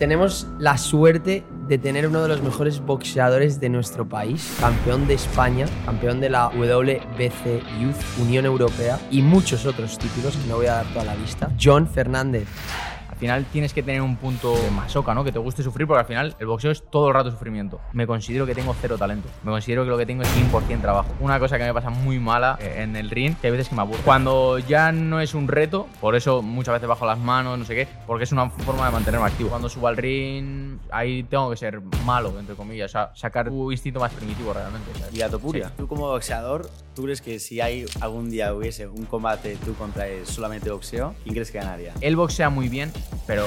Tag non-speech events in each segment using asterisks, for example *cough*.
Tenemos la suerte de tener uno de los mejores boxeadores de nuestro país, campeón de España, campeón de la WBC Youth, Unión Europea y muchos otros títulos que no voy a dar toda la lista. John Fernández. Al final tienes que tener un punto de masoca, ¿no? Que te guste sufrir, porque al final el boxeo es todo el rato sufrimiento. Me considero que tengo cero talento. Me considero que lo que tengo es 100% trabajo. Una cosa que me pasa muy mala eh, en el ring, que hay veces que me aburro. Cuando ya no es un reto, por eso muchas veces bajo las manos, no sé qué, porque es una forma de mantenerme activo. Cuando subo al ring, ahí tengo que ser malo, entre comillas, o sea, sacar tu instinto más primitivo realmente. ¿sabes? Y a Topuria, tú como boxeador, ¿tú crees que si hay algún día hubiese un combate tú contra él solamente boxeo, ¿quién crees que ganaría? Él boxea muy bien, pero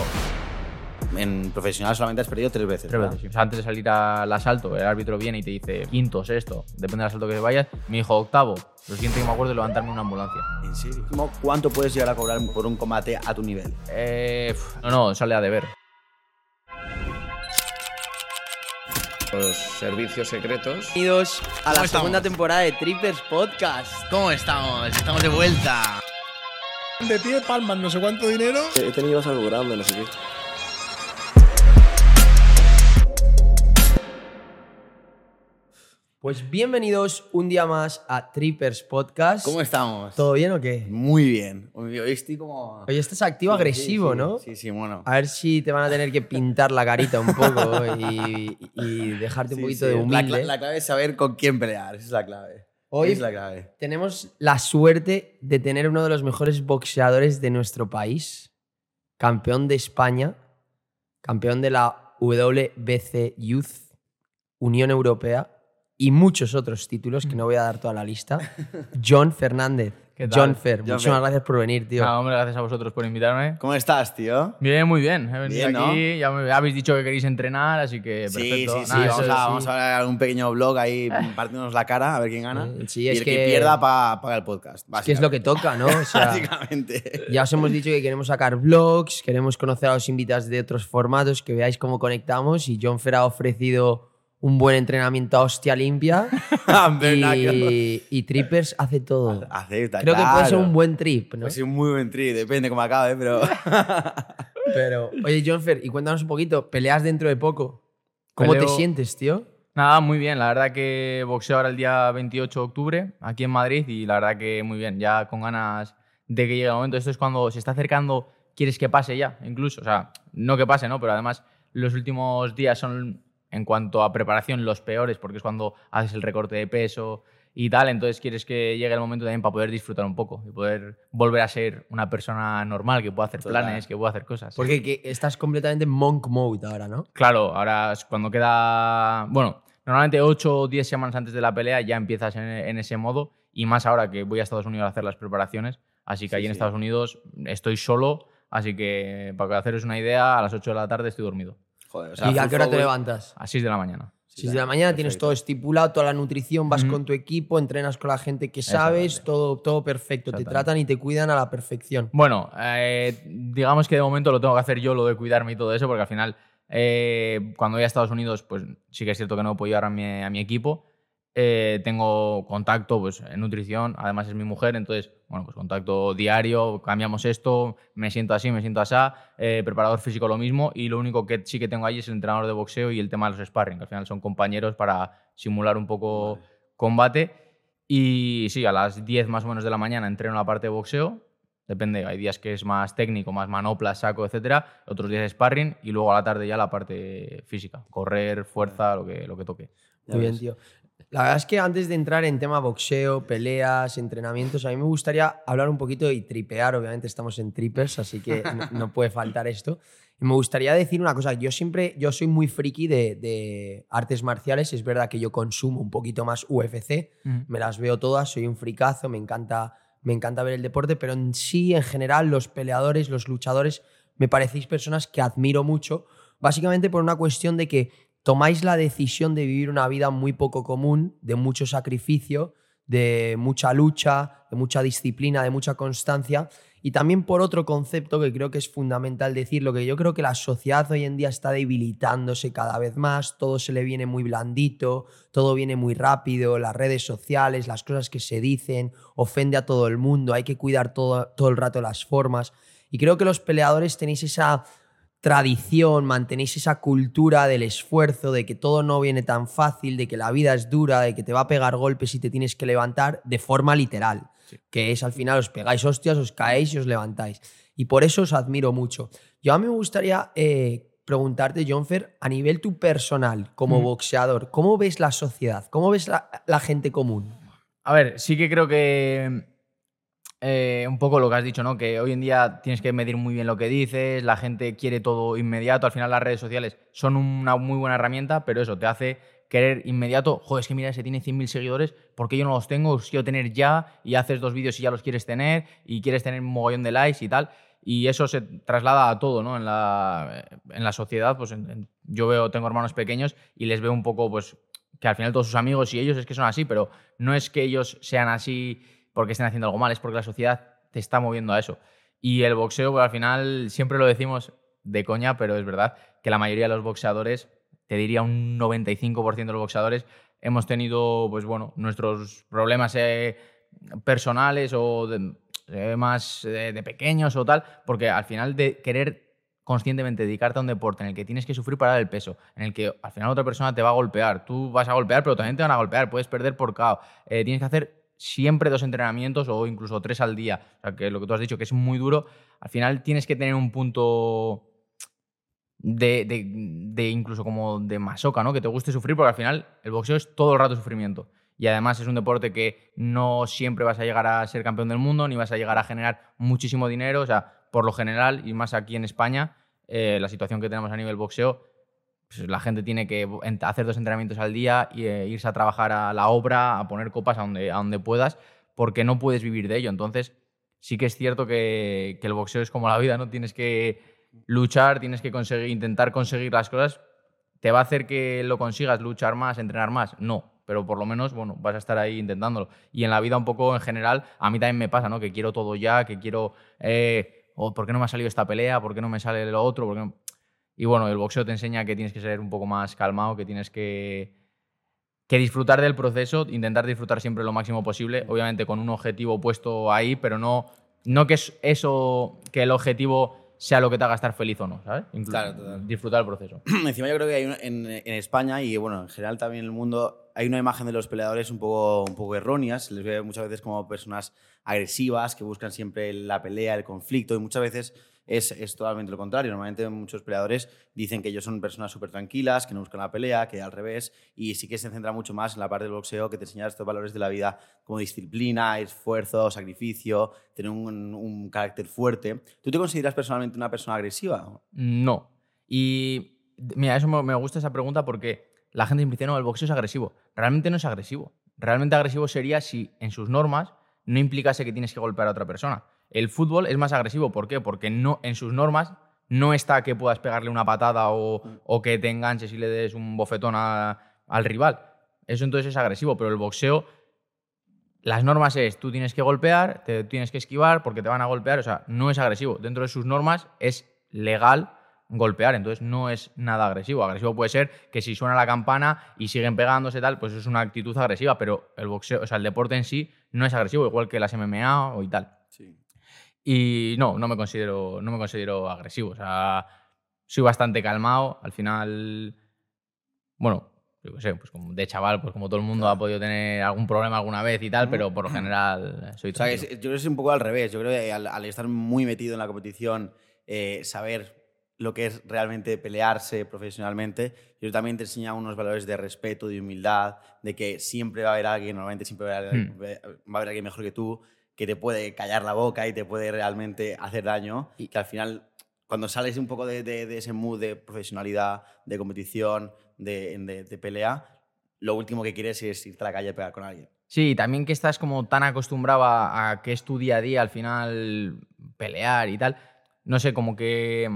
En profesional solamente has perdido tres veces. Tres veces, sí. O sea, antes de salir al asalto, el árbitro viene y te dice quinto, sexto, depende del asalto que vayas. Me dijo octavo. Lo siguiente que me acuerdo es levantarme en una ambulancia. ¿En serio? ¿Cómo- ¿Cuánto puedes llegar a cobrar por un combate a tu nivel? Eh, no, no, sale a deber. Los servicios secretos. Bienvenidos a la segunda temporada de Trippers Podcast. ¿Cómo estamos? Estamos de vuelta. de pie, palmas, no sé cuánto dinero. He tenido algo grande, no sé qué. Pues bienvenidos un día más a Trippers Podcast. ¿Cómo estamos? ¿Todo bien o qué? Muy bien. Hoy estoy como... Hoy estás activo, Sí, agresivo, sí, sí. ¿no? Sí, sí, bueno. A ver si te van a tener que pintar la carita un poco y, y dejarte un poquito de humilde. la clave es saber con quién pelear, esa es la clave. Hoy es la clave. tenemos la suerte de tener uno de los mejores boxeadores de nuestro país, campeón de España, campeón de la WBC Youth, Unión Europea y muchos otros títulos que no voy a dar toda la lista. *laughs* John Fernández. ¿Qué tal? John Fer, John muchísimas Fer. gracias por venir, tío. Nada, hombre, gracias a vosotros por invitarme. ¿Cómo estás, tío? Bien, muy bien. He venido Bien, ¿no? aquí, ya me habéis dicho que queréis entrenar, así que Sí, perfecto. sí, sí. Nada, vamos, a, sí. vamos a ver un pequeño blog ahí, *laughs* partiéndonos la cara, a ver quién gana. Sí, y es el que, que- pierda pa- paga el podcast. Es que es lo que toca, ¿no? O sea, *laughs* Básicamente. ya os hemos dicho que queremos sacar vlogs, queremos conocer a los invitados de otros formatos, que veáis cómo conectamos y John Fer ha ofrecido un buen entrenamiento a hostia limpia *laughs* y, y Trippers hace todo. Acepta, Creo que puede ser un buen trip, ¿no? Puede ser un muy buen tri, depende cómo acabe, pero. *laughs* Pero, oye, John Fer, y cuéntanos un poquito, peleas dentro de poco. ¿Cómo te sientes, tío? Nada, muy bien. La verdad que boxeo ahora el día 28 de octubre aquí en Madrid y la verdad que muy bien. Ya con ganas de que llegue el momento. Esto es cuando se está acercando, quieres que pase ya, incluso. O sea, no que pase, ¿no? Pero además los últimos días son, en cuanto a preparación, los peores porque es cuando haces el recorte de peso y tal. Entonces quieres que llegue el momento también para poder disfrutar un poco y poder volver a ser una persona normal que pueda hacer Total. planes, que pueda hacer cosas. Porque que estás completamente en monk mode ahora, ¿no? Claro, ahora es cuando queda. Bueno, normalmente 8 o 10 semanas antes de la pelea ya empiezas en, en ese modo. Y más ahora que voy a Estados Unidos a hacer las preparaciones. Así que Sí, allí en sí. Estados Unidos estoy solo. Así que para haceros una idea, a las 8 de la tarde estoy dormido. Joder, o ¿Y a qué hora te levantas? A 6 de la mañana. 6 de la mañana tienes todo estipulado, toda la nutrición, vas con tu equipo, entrenas con la gente que sabes, todo, todo perfecto. Te tratan y te cuidan a la perfección. Bueno, eh, digamos que de momento lo tengo que hacer yo, lo de cuidarme y todo eso, porque al final, eh, cuando voy a Estados Unidos, pues sí que es cierto que no puedo llevar a mi, a mi equipo. Eh, tengo contacto pues, en nutrición, además es mi mujer, entonces, bueno, pues contacto diario, cambiamos esto, me siento así, me siento así, eh, preparador físico lo mismo, y lo único que sí que tengo ahí es el entrenador de boxeo y el tema de los sparring, que al final son compañeros para simular un poco combate. Y sí, a las 10 más o menos de la mañana entreno la parte de boxeo. Depende, hay días que es más técnico, más manopla, saco, etcétera. Otros días sparring y luego a la tarde ya la parte física. Correr, fuerza, lo que, lo que toque. Muy bien, tío. La verdad es que antes de entrar en tema boxeo, peleas, entrenamientos, a mí me gustaría hablar un poquito y tripear. Obviamente estamos en trippers, así que *laughs* no, no puede faltar esto. Y me gustaría decir una cosa. Yo siempre, yo soy muy friki de, de artes marciales. Es verdad que yo consumo un poquito más UFC. Me las veo todas, soy un fricazo, me encanta, me encanta ver el deporte, pero en sí, en general, los peleadores, los luchadores, me parecéis personas que admiro mucho, básicamente por una cuestión de que tomáis la decisión de vivir una vida muy poco común, de mucho sacrificio, de mucha lucha, de mucha disciplina, de mucha constancia, y también por otro concepto que creo que es fundamental decirlo, que yo creo que la sociedad hoy en día está debilitándose cada vez más, todo se le viene muy blandito, todo viene muy rápido, las redes sociales, las cosas que se dicen, ofende a todo el mundo, hay que cuidar todo, todo el rato las formas. Y creo que los peleadores tenéis esa tradición, mantenéis esa cultura del esfuerzo, de que todo no viene tan fácil, de que la vida es dura, de que te va a pegar golpes y te tienes que levantar de forma literal, que es al final os pegáis hostias, os caéis y os levantáis. Y por eso os admiro mucho. Yo a mí me gustaría eh, preguntarte, Jonfer, a nivel tu personal, como boxeador, ¿cómo ves la sociedad? ¿Cómo ves la, la gente común? A ver, sí que creo que eh, un poco lo que has dicho, ¿no? Que hoy en día tienes que medir muy bien lo que dices, la gente quiere todo inmediato, al final las redes sociales son una muy buena herramienta, pero eso te hace querer inmediato, joder, es que mira, ese tiene 100.000 seguidores, ¿por qué yo no los tengo? Los quiero tener ya y haces dos vídeos y ya los quieres tener y quieres tener un mogollón de likes y tal. Y eso se traslada a todo, ¿no? En la, en la sociedad, pues yo veo, tengo hermanos pequeños y les veo un poco, pues, que al final todos sus amigos y ellos es que son así, pero no es que ellos sean así porque estén haciendo algo mal, es porque la sociedad te está moviendo a eso. Y el boxeo, pues al final, siempre lo decimos de coña, pero es verdad que la mayoría de los boxeadores, te diría un 95% de los boxeadores, hemos tenido, pues bueno, nuestros problemas eh, personales o de- eh, más eh, de pequeños o tal, porque al final de querer conscientemente dedicarte a un deporte en el que tienes que sufrir para dar el peso, en el que al final otra persona te va a golpear, tú vas a golpear, pero también te van a golpear, puedes perder por KO, tienes que hacer siempre dos entrenamientos o incluso tres al día, o sea, que lo que tú has dicho que es muy duro, al final tienes que tener un punto de, de- de incluso como de masoca, ¿no? Que te guste sufrir, porque al final el boxeo es todo el rato sufrimiento. Y además es un deporte que no siempre vas a llegar a ser campeón del mundo, ni vas a llegar a generar muchísimo dinero. O sea, por lo general, y más aquí en España, eh, la situación que tenemos a nivel boxeo, pues la gente tiene que hacer dos entrenamientos al día y eh, irse a trabajar a la obra, a poner copas a donde, donde puedas, porque no puedes vivir de ello. Entonces, sí que es cierto que, el boxeo es como la vida, ¿no? Tienes que luchar, tienes que conseguir, intentar conseguir las cosas. ¿Te va a hacer que lo consigas, luchar más, entrenar más? No, pero por lo menos, bueno, vas a estar ahí intentándolo. Y en la vida un poco en general, a mí también me pasa, ¿no? Que quiero todo ya, que quiero... eh, oh, ¿Por qué no me ha salido esta pelea? ¿Por qué no me sale lo otro? Y bueno, el boxeo te enseña que tienes que ser un poco más calmado, que tienes que, que disfrutar del proceso, intentar disfrutar siempre lo máximo posible, obviamente con un objetivo puesto ahí, pero no, no que es eso, que el objetivo sea lo que te haga estar feliz o no, ¿sabes? Inclu- Claro, total. Disfrutar el proceso. *clears throat* Encima yo creo que hay en, en España y bueno, en general también en el mundo hay una imagen de los peleadores un poco, un poco errónea. Se les ve muchas veces como personas agresivas que buscan siempre la pelea, el conflicto y muchas veces es, totalmente lo contrario. Normalmente muchos peleadores dicen que ellos son personas súper tranquilas, que no buscan la pelea, que al revés y sí que se centra mucho más en la parte del boxeo que te enseña estos valores de la vida como disciplina, esfuerzo, sacrificio, tener un, carácter fuerte. ¿Tú te consideras personalmente una persona agresiva? No. Y mira, eso me me gusta esa pregunta porque la gente siempre dice, no, el boxeo es agresivo. Realmente no es agresivo. Realmente agresivo sería si en sus normas no implicase que tienes que golpear a otra persona. El fútbol es más agresivo. ¿Por qué? Porque no, en sus normas no está que puedas pegarle una patada o, o que te enganches y le des un bofetón a- al rival. Eso entonces es agresivo, pero el boxeo las normas es, tú tienes que golpear, te tienes que esquivar porque te van a golpear, o sea, no es agresivo. Dentro de sus normas es legal golpear, entonces no es nada agresivo. Agresivo puede ser que si suena la campana y siguen pegándose tal, pues es una actitud agresiva, pero el boxeo, o sea, el deporte en sí no es agresivo, igual que las MMA o y tal. Sí. Y no, no me considero, no me considero agresivo. O sea, soy bastante calmado. Al final, bueno, yo qué sé, pues como de chaval, pues como todo el mundo ha podido tener algún problema alguna vez y tal, pero por lo general soy O sea, que tranquilo. es- yo creo que es un poco al revés. Yo creo que al, al estar muy metido en la competición, eh, saber lo que es realmente pelearse profesionalmente, yo también te enseña unos valores de respeto, de humildad, de que siempre va a haber alguien, normalmente siempre va a haber, Hmm. va a haber alguien mejor que tú, que te puede callar la boca y te puede realmente hacer daño. Y que al final, cuando sales un poco de, de- de ese mood de profesionalidad, de competición, de, de- pelea, lo último que quieres es irte a la calle a pegar con alguien. Sí, también que estás como tan acostumbrado a, a que es tu día a día al final pelear y tal. No sé, como que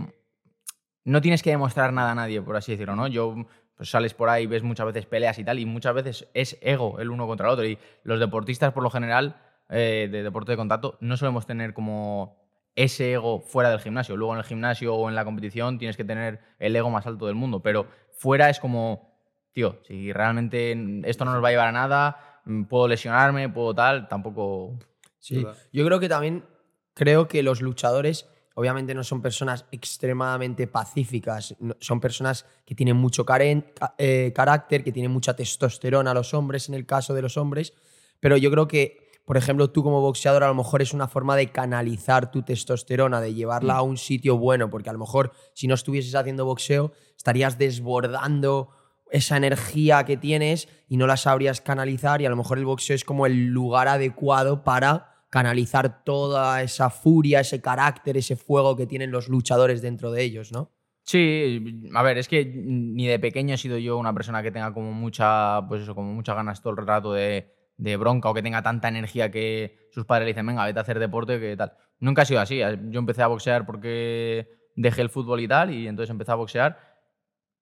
no tienes que demostrar nada a nadie, por así decirlo, ¿no? Yo, pues sales por ahí, ves muchas veces peleas y tal, y muchas veces es ego el uno contra el otro. Y los deportistas, por lo general, eh, de deporte de contacto, no solemos tener como ese ego fuera del gimnasio. Luego en el gimnasio o en la competición tienes que tener el ego más alto del mundo, pero fuera es como, tío, si realmente esto no nos va a llevar a nada, mm, puedo lesionarme, puedo tal, tampoco... Sí. Yo creo que también creo que los luchadores obviamente no son personas extremadamente pacíficas, no- son personas que tienen mucho caren- ca- eh, carácter, que tienen mucha testosterona los hombres, en el caso de los hombres, pero yo creo que, por ejemplo, tú como boxeador a lo mejor es una forma de canalizar tu testosterona, de llevarla a un sitio bueno, porque a lo mejor si no estuvieses haciendo boxeo estarías desbordando esa energía que tienes y no la sabrías canalizar y a lo mejor el boxeo es como el lugar adecuado para canalizar toda esa furia, ese carácter, ese fuego que tienen los luchadores dentro de ellos, ¿no? Sí, a ver, es que ni de pequeño he sido yo una persona que tenga como mucha, pues eso, como muchas ganas todo el rato de, de bronca o que tenga tanta energía que sus padres le dicen, venga, vete a hacer deporte, que tal. Nunca ha sido así. Yo empecé a boxear porque dejé el fútbol y tal, y entonces empecé a boxear.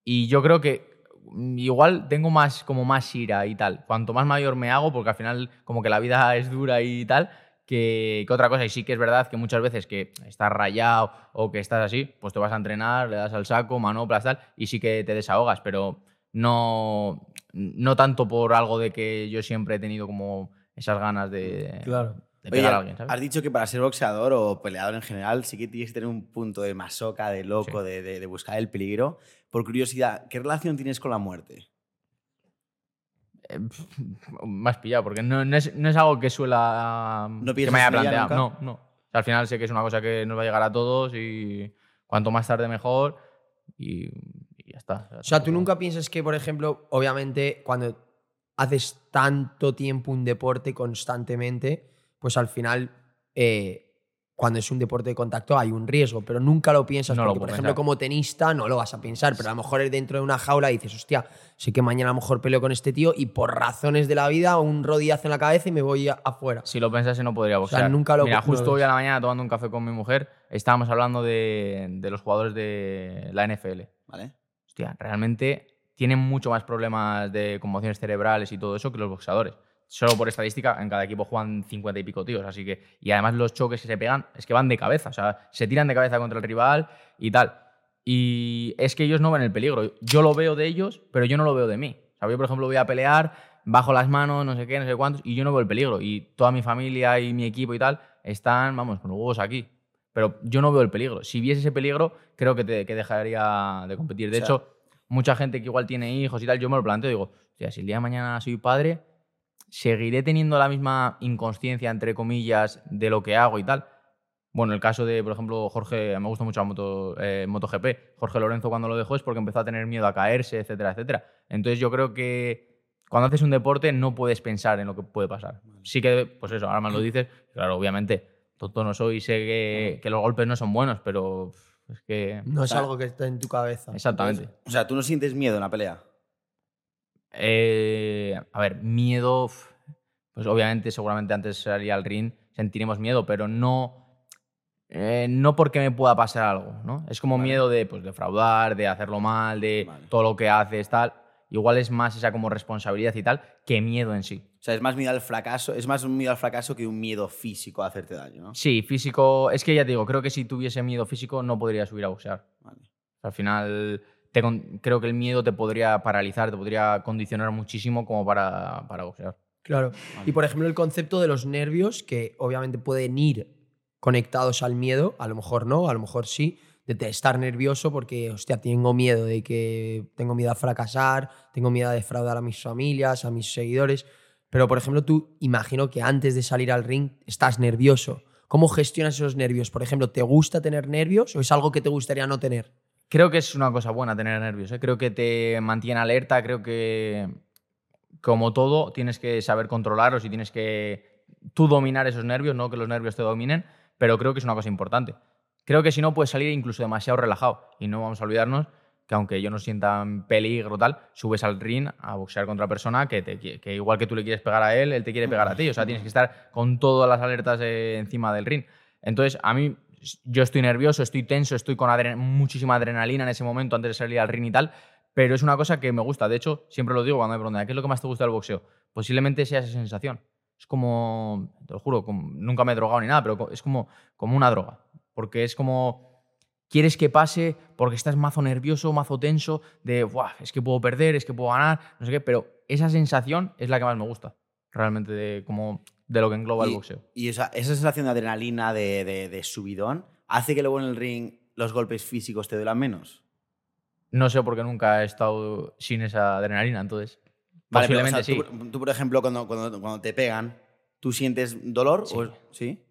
Y yo creo que mm, igual tengo más, como más ira y tal. Cuanto más mayor me hago, porque al final como que la vida *laughs* es dura y tal, que, que otra cosa. Y sí que es verdad que muchas veces que estás rayado o que estás así, pues te vas a entrenar, le das al saco, manoplas, tal, y sí que te desahogas, pero no, no tanto por algo de que yo siempre he tenido como esas ganas de, Claro. de Oye, pegar a alguien, ¿sabes? has dicho que para ser boxeador o peleador en general sí que tienes que tener un punto de masoca, de loco, Sí. de, de- de buscar el peligro. Por curiosidad, ¿qué relación tienes con la muerte? Eh, más pillado, porque no, no es, no es algo que suela. ¿No que me haya planteado. nunca? No, no. O sea, al final sé que es una cosa que nos va a llegar a todos y cuanto más tarde mejor y ya está. O sea, tú nunca piensas que, por ejemplo, obviamente, cuando haces tanto tiempo un deporte constantemente, pues al final, eh, cuando es un deporte de contacto, hay un riesgo, pero nunca lo piensas. No porque, por ejemplo, pensar. como tenista, no lo vas a pensar, pero a lo mejor dentro de una jaula dices, hostia, sé que mañana a lo mejor peleo con este tío y por razones de la vida, un rodillazo en la cabeza y me voy afuera. Si lo pensase no podría sea, boxear. nunca lo- Mira, justo hoy a la mañana tomando un café con mi mujer, estábamos hablando de, de los jugadores de la NFL. ¿Vale? Hostia, realmente tienen mucho más problemas de conmociones cerebrales y todo eso que los boxeadores. Solo por estadística, en cada equipo juegan 50 y pico tíos, así que... Y además los choques que se pegan es que van de cabeza, o sea, se tiran de cabeza contra el rival y tal. Y es que ellos no ven el peligro. Yo lo veo de ellos, pero yo no lo veo de mí. O sea, yo, por ejemplo, voy a pelear, bajo las manos, no sé qué, no sé cuántos, y yo no veo el peligro. Y toda mi familia y mi equipo y tal están, vamos, con los huevos aquí. Pero yo no veo el peligro. Si viese ese peligro, creo que, te- que dejaría de competir. De O sea- hecho, mucha gente que igual tiene hijos y tal, yo me lo planteo, digo, hostia, si el día de mañana soy padre, seguiré teniendo la misma inconsciencia, entre comillas, de lo que hago y tal. Bueno, el caso de, por ejemplo, Jorge, me gusta mucho la moto, eh, MotoGP. Jorge Lorenzo cuando lo dejó es porque empezó a tener miedo a caerse, etcétera, etcétera. Entonces yo creo que cuando haces un deporte no puedes pensar en lo que puede pasar. Sí que, pues eso, ahora más lo dices, claro, obviamente, tonto no soy, sé que, que los golpes no son buenos, pero es que... No es algo que está en tu cabeza. Exactamente. O sea, ¿tú no sientes miedo en la pelea? Eh, a ver, miedo. Pues obviamente, seguramente antes de salir al ring sentiremos miedo, pero no. eh, no porque me pueda pasar algo, ¿no? Es como miedo de pues, defraudar, de hacerlo mal, de Vale. todo lo que haces, tal. Igual es más esa como responsabilidad y tal que miedo en sí. O sea, es más miedo al fracaso, es más un miedo al fracaso que un miedo físico a hacerte daño, ¿no? Sí, físico. Es que ya te digo, creo que si tuviese miedo físico no podría subir a boxear. Vale. Al final, te con- creo que el miedo te podría paralizar, te podría condicionar muchísimo como para, para boxear. Claro. Y por ejemplo, el concepto de los nervios, que obviamente pueden ir conectados al miedo, a lo mejor no, a lo mejor sí, de estar nervioso porque, hostia, tengo miedo de que tengo miedo a fracasar, tengo miedo a defraudar a mis familias, a mis seguidores. Pero, por ejemplo, tú imagino que antes de salir al ring estás nervioso. ¿Cómo gestionas esos nervios? Por ejemplo, ¿te gusta tener nervios o es algo que te gustaría no tener? Creo que es una cosa buena tener nervios. ¿eh? Creo que te mantiene alerta. Creo que, como todo, tienes que saber controlarlos y tienes que tú dominar esos nervios, no que los nervios te dominen. Pero creo que es una cosa importante. Creo que si no, puedes salir incluso demasiado relajado. Y no vamos a olvidarnos que, aunque yo no sienta en peligro tal, subes al ring a boxear contra persona que, te, que igual que tú le quieres pegar a él, él te quiere pegar a ti. O sea, tienes que estar con todas las alertas eh, encima del ring. Entonces, a mí, yo estoy nervioso, estoy tenso, estoy con muchísima adrenalina en ese momento antes de salir al ring y tal, pero es una cosa que me gusta. De hecho, siempre lo digo cuando me preguntan, ¿qué es lo que más te gusta del boxeo? Posiblemente sea esa sensación. Es como, te lo juro, como- nunca me he drogado ni nada, pero es como, como una droga. Porque es como, quieres que pase porque estás mazo nervioso, mazo tenso, de, "Buah, es que puedo perder, es que puedo ganar, no sé qué, pero esa sensación es la que más me gusta, realmente, de, como, de lo que engloba el boxeo. Y esa, esa sensación de adrenalina, de, de- de subidón, ¿hace que luego en el ring los golpes físicos te duelan menos? No sé porque nunca he estado sin esa adrenalina, entonces. Vale, pero, posiblemente o sea, sí. Tú, tú, por ejemplo, cuando, cuando, cuando te pegan, ¿tú sientes dolor? Sí. O, ¿Sí?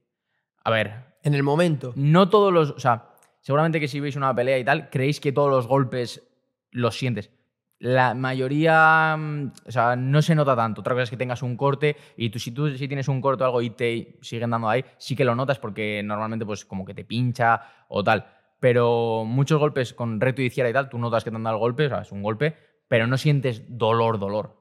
A ver, En el momento. no todos los. O sea, seguramente que si veis una pelea y tal, creéis que todos los golpes los sientes. La mayoría, mm, o sea, no se nota tanto. Otra cosa es que tengas un corte y tú si tú si tienes un corte o algo y te siguen dando ahí, sí que lo notas porque normalmente pues como que te pincha o tal. Pero muchos golpes con reto y izquierda y tal, tú notas que te han dado el golpe, o sea, es un golpe, pero no sientes dolor, dolor.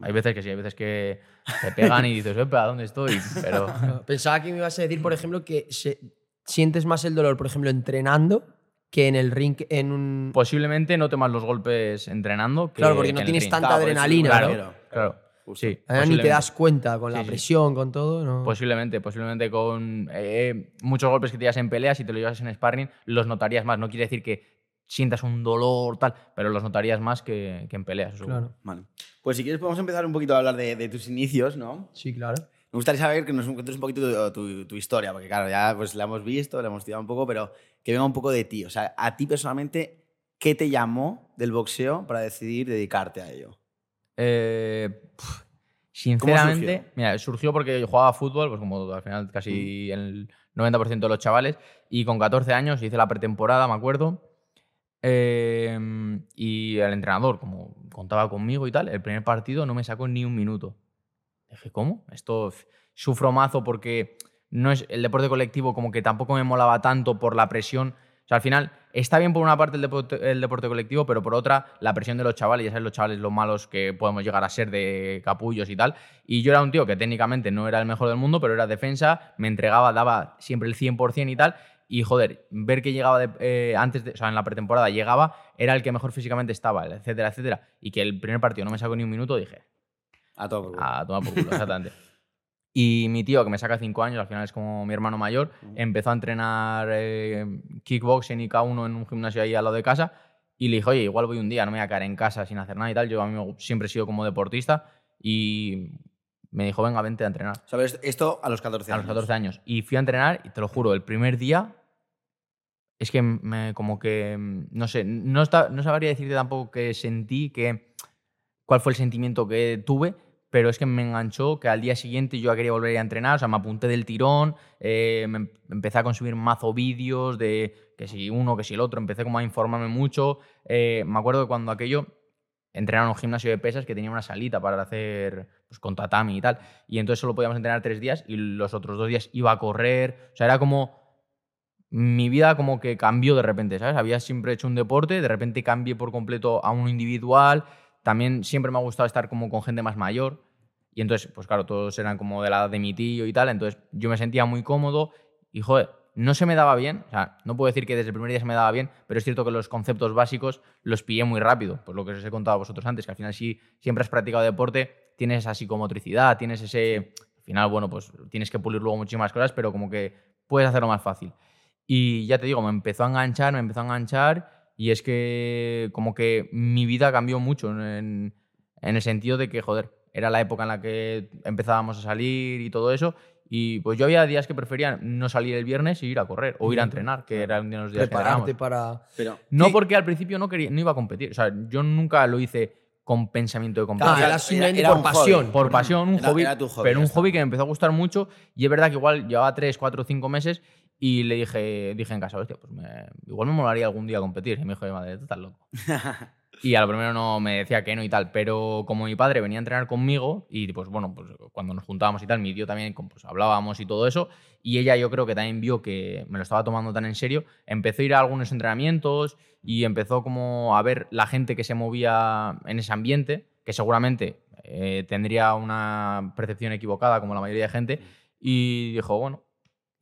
Hay veces que sí, hay veces que te pegan y dices, "Epa, ¿dónde estoy? Pero *laughs* Pensaba que me ibas a decir, por ejemplo, que se- sientes más el dolor, por ejemplo, entrenando que en el ring en un... posiblemente note más los golpes entrenando. Que, claro, porque que no tienes ring. tanta Claro, eso, adrenalina, claro, ¿no? claro. Claro, sí. Ni te das cuenta con la Sí, sí. presión, con todo, ¿no? Posiblemente, posiblemente con eh, muchos golpes que te llevas en peleas, si te lo llevas en sparring, los notarías más. No quiere decir que sientas un dolor tal, pero los notarías más que, que en peleas. Claro. Vale. Pues si quieres podemos empezar un poquito a hablar de, de tus inicios, ¿no? Sí, claro. Me gustaría saber que nos cuentes un poquito tu, tu- tu historia, porque claro, ya pues la hemos visto, la hemos estudiado un poco, pero que venga un poco de ti. O sea, a ti personalmente, ¿qué te llamó del boxeo para decidir dedicarte a ello? Eh, sinceramente, surgió? mira, surgió porque yo jugaba fútbol, pues como al final casi el 90% de los chavales, y con 14 años hice la pretemporada, me acuerdo. eh, y el entrenador, como contaba conmigo y tal, el primer partido no me sacó ni un minuto. Dije, ¿cómo? Esto sufro mazo porque no es el deporte colectivo como que tampoco me molaba tanto por la presión. O sea, al final está bien por una parte el deporte, el deporte colectivo, pero por otra la presión de los chavales, ya sabes los chavales lo malos que podemos llegar a ser de capullos y tal. Y yo era un tío que técnicamente no era el mejor del mundo, pero era defensa, me entregaba, daba siempre el 100% y tal. Y joder, ver que llegaba de- eh, antes, de, o sea, en la pretemporada llegaba, era el que mejor físicamente estaba, etcétera, etcétera. Y que el primer partido no me sacó ni un minuto, dije, A todo por culo. a tomar por culo, *laughs* exactamente. Y mi tío, que me saca cinco años, al final es como mi hermano mayor, empezó a entrenar eh, kickboxing y K1 en un gimnasio ahí al lado de casa. Y le dije, oye, igual voy un día, no me voy a quedar en casa sin hacer nada y tal. Yo a mí siempre he sido como deportista. Y me dijo, venga, vente a entrenar. ¿Sabes? Esto a los 14 A años. los 14 años. Y fui a entrenar y te lo juro, el primer día es que me como que, no sé, no, está, no sabría decirte tampoco que sentí, que, cuál fue el sentimiento que tuve, pero es que me enganchó que al día siguiente yo quería volver a entrenar, o sea, me apunté del tirón, eh, me em- empecé a consumir mazo vídeos de que si uno, que si el otro, empecé como a informarme mucho. Eh, me acuerdo que cuando aquello entrenaron en un gimnasio de pesas que tenía una salita para hacer pues, con tatami y tal. Y entonces solo podíamos entrenar tres días y los otros dos días iba a correr. O sea, era como. Mi vida como que cambió de repente, ¿sabes? Había siempre hecho un deporte, de repente cambié por completo a uno individual. También siempre me ha gustado estar como con gente más mayor. Y entonces, pues claro, todos eran como de la edad de mi tío y tal. Entonces yo me sentía muy cómodo y, joder, no se me daba bien. O sea, no puedo decir que desde el primer día se me daba bien, pero es cierto que los conceptos básicos los pillé muy rápido. Pues lo que os he contado a vosotros antes, que al final si siempre has practicado deporte, tienes esa psicomotricidad, tienes ese... Al final, bueno, pues tienes que pulir luego muchísimas cosas, pero como que puedes hacerlo más fácil. Y ya te digo, me empezó a enganchar, me empezó a enganchar y es que como que mi vida cambió mucho en, en el sentido de que, joder, era la época en la que empezábamos a salir y todo eso. Y pues yo había días que prefería no salir el viernes y ir a correr o ir a entrenar, que eran los días que Prepararte entrenábamos. para... Pero, No ¿qué- porque al principio no, quería, no iba a competir. O sea, yo nunca lo hice con pensamiento de competir. Ah, era- era era por un hobby. pasión. por pasión, un Era- hobby, era tu hobby, pero un hobby que me empezó a gustar mucho y es verdad que igual llevaba 3, 4, 5 meses y le dije, dije en casa, hostia, pues me- igual me molaría algún día competir. Y me dijo, madre, tú estás loco. *laughs* y a lo primero no me decía que no y tal, pero como mi padre venía a entrenar conmigo y pues bueno, pues cuando nos juntábamos y tal, mi tío también pues hablábamos y todo eso y ella yo creo que también vio que me lo estaba tomando tan en serio, empezó a ir a algunos entrenamientos y empezó como a ver la gente que se movía en ese ambiente, que seguramente eh, tendría una percepción equivocada como la mayoría de gente y dijo, bueno,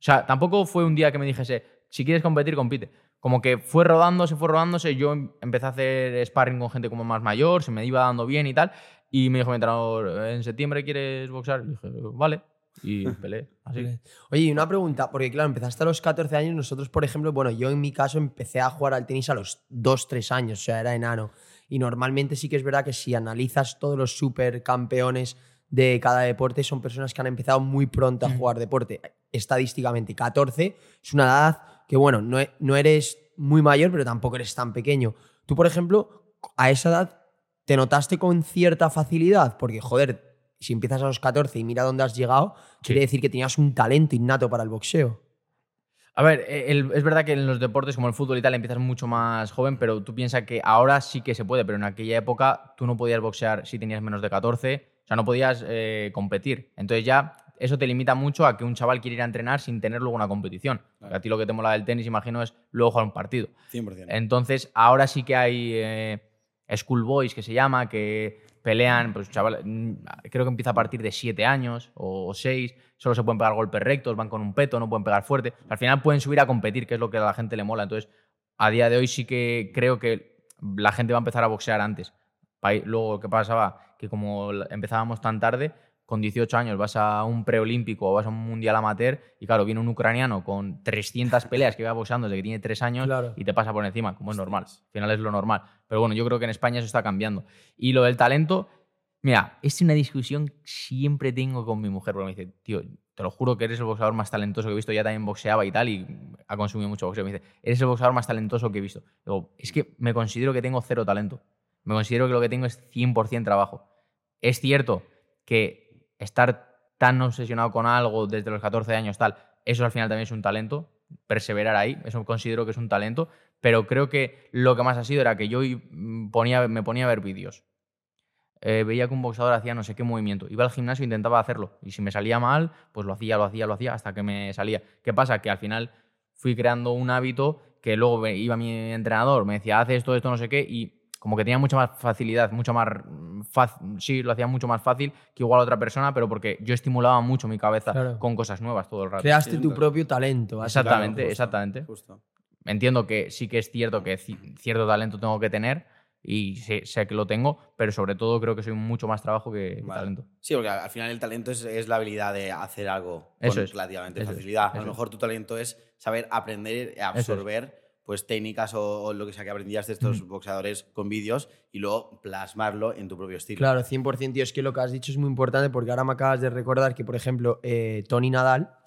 sea, tampoco fue un día que me dijese, si quieres competir, compite. Como que fue rodándose, fue rodándose. Yo em- empecé a hacer sparring con gente como más mayor, se me iba dando bien y tal. Y me dijo mi entrenador, ¿en septiembre quieres boxear? Y dije, vale. Y *laughs* peleé, así. Oye, y una pregunta, porque claro, empezaste a los 14 años, nosotros, por ejemplo, bueno, yo en mi caso empecé a jugar al tenis a los 2, 3 años, o sea, era enano. Y normalmente sí que es verdad que si analizas todos los supercampeones de cada deporte, son personas que han empezado muy pronto a jugar deporte. Estadísticamente, 14 es una edad que bueno, no, e- no eres muy mayor, pero tampoco eres tan pequeño. Tú, por ejemplo, a esa edad, ¿te notaste con cierta facilidad? Porque, joder, si empiezas a los 14 y mira dónde has llegado, quiere decir que tenías un talento innato para el boxeo. A ver, el- es verdad que en los deportes como el fútbol y tal empiezas mucho más joven, pero tú piensas que ahora sí que se puede, pero en aquella época tú no podías boxear si tenías menos de 14, o sea, no podías eh, competir. Entonces ya eso te limita mucho a que un chaval quiera ir a entrenar sin tener luego una competición. Porque a ti lo que te mola del tenis, imagino, es luego jugar un partido. 100%. Entonces, ahora sí que hay eh, schoolboys que se llama, que pelean, pues chaval, mm, creo que empieza a partir de 7 años o 6, solo se pueden pegar golpes rectos, van con un peto, no pueden pegar fuerte. Al final pueden subir a competir, que es lo que a la gente le mola. Entonces, a día de hoy sí que creo que la gente va a empezar a boxear antes. Luego, ¿qué pasaba? Que como empezábamos tan tarde, con 18 años vas a un preolímpico o vas a un mundial amateur y claro, viene un ucraniano con 300 *laughs* peleas que va boxeando desde que tiene 3 años Claro. y te pasa por encima, como es normal. Al final es lo normal. Pero bueno, yo creo que en España eso está cambiando. Y lo del talento, mira, es una discusión que siempre tengo con mi mujer, porque me dice, tío, te lo juro que eres el boxeador más talentoso que he visto, ya también boxeaba y tal, y ha consumido mucho boxeo. Me dice, eres el boxeador más talentoso que he visto. Digo, es que me considero que tengo cero talento. Me considero que lo que tengo es 100% trabajo. Es cierto que estar tan obsesionado con algo desde los 14 años, tal, eso al final también es un talento, perseverar ahí, eso considero que es un talento, pero creo que lo que más ha sido era que yo mm, me ponía a ver vídeos. Eh, veía que un boxeador hacía no sé qué movimiento. Iba al gimnasio e intentaba hacerlo. Y si me salía mal, pues lo hacía, lo hacía, lo hacía hasta que me salía. ¿Qué pasa? Que al final fui creando un hábito que luego iba mi entrenador, me decía, haz esto, esto, no sé qué, y como que tenía mucha más facilidad, mucho más fácil, sí, lo hacía mucho más fácil que igual otra persona, pero porque yo estimulaba mucho mi cabeza Claro. con cosas nuevas todo el rato. Creaste tu propio talento. Exactamente, Justo, exactamente. Justo. Entiendo que sí que es cierto que ci- cierto talento tengo que tener y sé, sé que lo tengo, pero sobre todo creo que soy mucho más trabajo que, Vale. talento. Sí, porque al final el talento es, es la habilidad de hacer algo con Eso es. relativamente Eso es. facilidad. A Eso lo es. mejor tu talento es saber aprender, absorber pues técnicas o, o lo que sea que aprendías de estos boxeadores con vídeos y luego plasmarlo en tu propio estilo. Claro, 100%, tío. Es que lo que has dicho es muy importante porque ahora me acabas de recordar que, por ejemplo, eh, Tony Nadal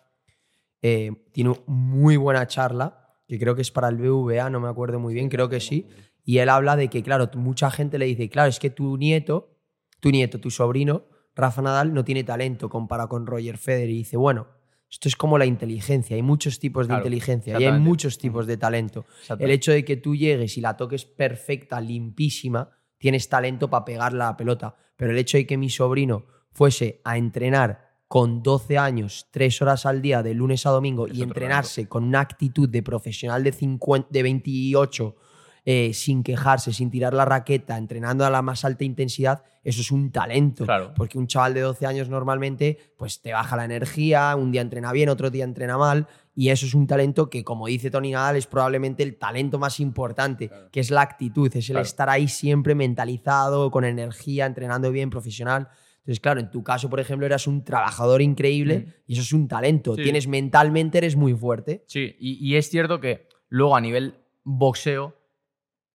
eh, tiene muy buena charla, que creo que es para el BVA, no me acuerdo muy bien, creo que sí. Y él habla de que, claro, mucha gente le dice, claro, es que tu nieto, tu nieto, tu sobrino, Rafa Nadal, no tiene talento comparado con Roger Federer. Y dice, bueno, esto es como la inteligencia. Hay muchos tipos de Claro, inteligencia y hay muchos tipos de talento. El hecho de que tú llegues y la toques perfecta, limpísima, tienes talento para pegarle a la pelota. Pero el hecho de que mi sobrino fuese a entrenar con 12 años, 3 horas al día, de lunes a domingo, Es y entrenarse con una actitud de profesional de, 50, de 28, eh, sin quejarse, sin tirar la raqueta, entrenando a la más alta intensidad, eso es un talento. Claro. Porque un chaval de 12 años normalmente pues te baja la energía, un día entrena bien, otro día entrena mal, y eso es un talento que, como dice Tony Nadal, es probablemente el talento más importante, que es la actitud, es el Claro. estar ahí siempre mentalizado, con energía, entrenando bien, profesional. Entonces, claro, en tu caso, por ejemplo, eras un trabajador increíble Mm. y eso es un talento. Sí. Tienes mentalmente, eres muy fuerte. Sí, y, y es cierto que luego a nivel boxeo,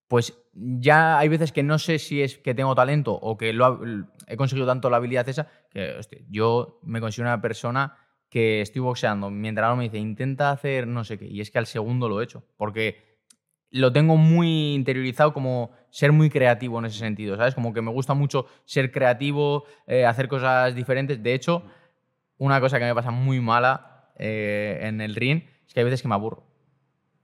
pues ya hay veces que no sé si es que tengo talento o que lo ha- he conseguido tanto la habilidad esa, que yo me considero una persona que estoy boxeando, mi entrenador me dice, intenta hacer no sé qué, y es que al segundo lo he hecho, porque lo tengo muy interiorizado como ser muy creativo en ese sentido, ¿sabes? Como que me gusta mucho ser creativo, eh, hacer cosas diferentes. De hecho, una cosa que me pasa muy mala eh, en el ring es que hay veces que me aburro.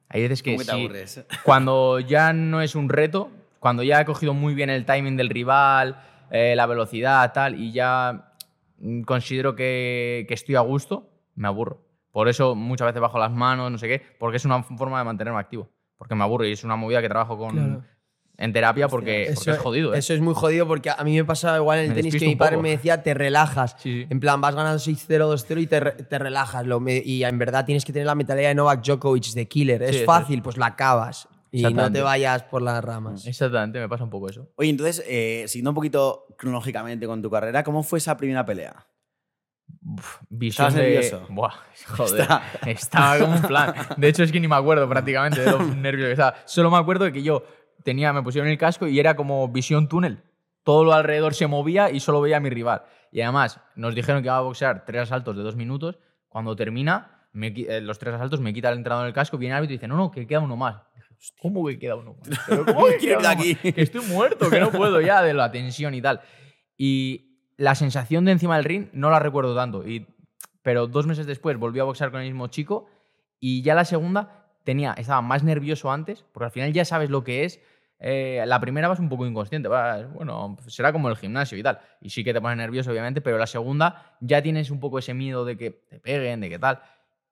Hay veces que, ¿Cómo que te sí, aburres? *laughs* cuando ya no es un reto, cuando ya he cogido muy bien el timing del rival, eh, la velocidad, tal, y ya mm, considero que, que estoy a gusto, me aburro. Por eso muchas veces bajo las manos, no sé qué, porque es una forma de mantenerme activo. Porque me aburro y es una movida que trabajo con, Claro. En terapia porque, porque es jodido. ¿eh? Eso es muy jodido porque a mí me pasaba igual en el Me tenis que mi padre poco. me decía, te relajas. Sí, sí. En plan, vas ganando 6-0, 2-0 y te, te relajas. Lo me- y en verdad tienes que tener la mentalidad de Novak Djokovic, de killer. Sí, es eso fácil, pues la acabas. Y no te vayas por las ramas. Exactamente, me pasa un poco eso. Oye, entonces, eh, siguiendo un poquito cronológicamente con tu carrera, ¿cómo fue esa primera pelea? Uf, visión ¿Estabas de... nervioso? Buah, *laughs* joder. Está- Estaba como un plan. De hecho, es que ni me acuerdo prácticamente de los *laughs* nervios que estaba. Solo me acuerdo de que yo tenía, me pusieron el casco y era como visión túnel. Todo lo alrededor se movía y solo veía a mi rival. Y además, nos dijeron que iba a boxear tres asaltos de dos minutos. Cuando termina, me eh, los tres asaltos, me quita el entrenador el casco, viene el árbitro y dice, no, no, que queda uno más. Dije, ¿Cómo que queda uno más? *laughs* Pero, ¿Cómo que queda uno más? aquí. Que estoy muerto, que no puedo ya de la tensión y tal. Y la sensación de encima del ring no la recuerdo tanto. Y, pero dos meses después volví a boxear con el mismo chico y ya la segunda tenía, estaba más nervioso antes, porque al final ya sabes lo que es. Eh, la primera vas un poco inconsciente, vas, bueno, será como el gimnasio y tal. Y sí que te pones nervioso, obviamente, pero la segunda ya tienes un poco ese miedo de que te peguen, de que tal.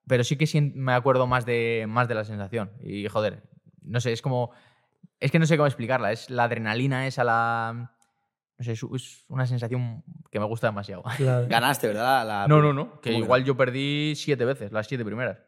Pero sí que sí me acuerdo más de, más de la sensación. Y joder, no sé, es como. Es que no sé cómo explicarla. Es la adrenalina esa, la. No sé, es, una sensación que me gusta demasiado. Claro. Ganaste, ¿verdad? La- No, no, no. Que ¿Cómo igual yo perdí siete veces, las siete primeras.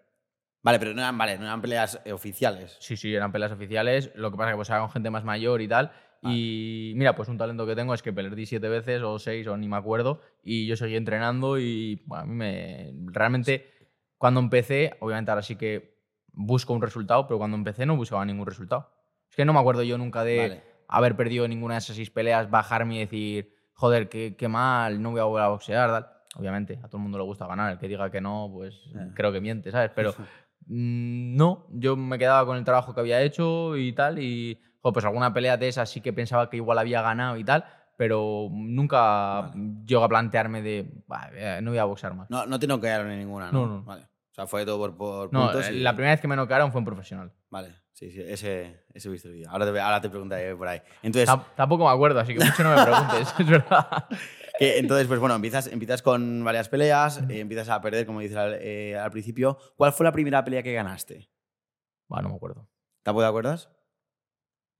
Vale, pero no eran, vale, no eran peleas eh, oficiales. Sí, sí, eran peleas oficiales. Lo que pasa es que pues era con gente más mayor y tal. Y mira, pues un talento que tengo es que perdí siete veces o seis o ni me acuerdo. Y yo seguí entrenando y bueno, a mí me... Realmente, cuando empecé, obviamente ahora sí que busco un resultado, pero cuando empecé no buscaba ningún resultado. Es que no me acuerdo yo nunca de Vale. haber perdido ninguna de esas seis peleas, bajarme y decir, joder, qué, qué mal, no voy a volver a boxear. Tal. Obviamente, a todo el mundo le gusta ganar. El que diga que no, pues Ya. creo que miente, ¿sabes? Pero *laughs* no, yo me quedaba con el trabajo que había hecho y tal. Y jo, pues alguna pelea de esas sí que pensaba que igual había ganado y tal. Pero nunca llego a plantearme de, "Bah, eh, no voy a boxear más. No, no te noquearon en ninguna, ¿no? No, no. Vale. O sea, fue todo por, por No, puntos. eh, y- la primera vez que me noquearon fue en profesional. Vale, sí, sí, ese, ese he visto el vídeo. Ahora te, ahora te preguntaré por ahí. Entonces, Tam- Tampoco me acuerdo, así que mucho no me preguntes, *laughs* es verdad. *laughs* que- entonces pues bueno, empiezas, empiezas con varias peleas, eh, empiezas a perder, como dices al, eh, al principio. ¿Cuál fue la primera pelea que ganaste? Bueno, no me acuerdo. ¿Tampoco te acuerdas?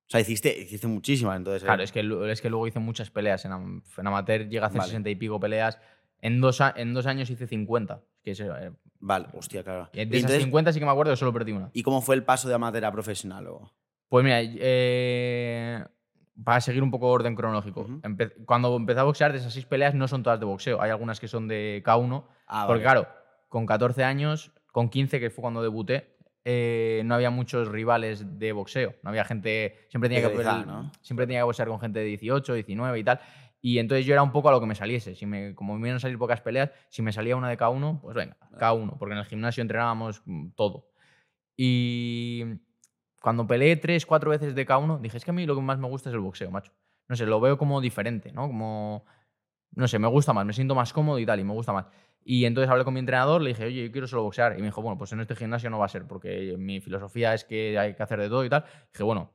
O sea, hiciste, hiciste muchísimas, entonces. eh. Claro, es que, es que luego hice muchas peleas. En, am- en amateur llega a hacer Vale. 60 y pico peleas. En dos, en dos años hice 50. Es que eso, eh, Vale, hostia, claro. y de esas entonces, 50 sí que me acuerdo que solo perdí una. ¿Y cómo fue el paso de amateur a profesional luego? Pues mira, eh, para seguir un poco orden cronológico. Empe- cuando empecé a boxear, de esas seis peleas no son todas de boxeo. Hay algunas que son de K1. Ah, porque vale. claro, con 14 años, con 15, que fue cuando debuté, eh, no había muchos rivales de boxeo. No había gente. Siempre tenía, que, ¿no? siempre tenía que boxear con gente de 18, 19 y tal. Y entonces yo era un poco a lo que me saliese. Si me, como me iban a salir pocas peleas, si me salía una de K1, pues venga, K1. Porque en el gimnasio entrenábamos mm, todo. Y cuando peleé tres, cuatro veces de K1, dije, es que a mí lo que más me gusta es el boxeo, macho. No sé, lo veo como diferente, ¿no? Como, no sé, me gusta más, me siento más cómodo y tal, y me gusta más. Y entonces hablé con mi entrenador, le dije, oye, yo quiero solo boxear. Y me dijo, bueno, pues en este gimnasio no va a ser, porque mi filosofía es que hay que hacer de todo y tal. dije, bueno,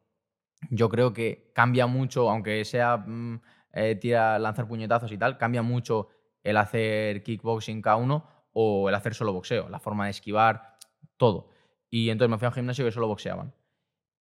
yo creo que cambia mucho, aunque sea mm, eh, tira, lanzar puñetazos y tal, cambia mucho el hacer kickboxing K1 o el hacer solo boxeo, la forma de esquivar, todo. Y entonces me fui a un gimnasio que solo boxeaban.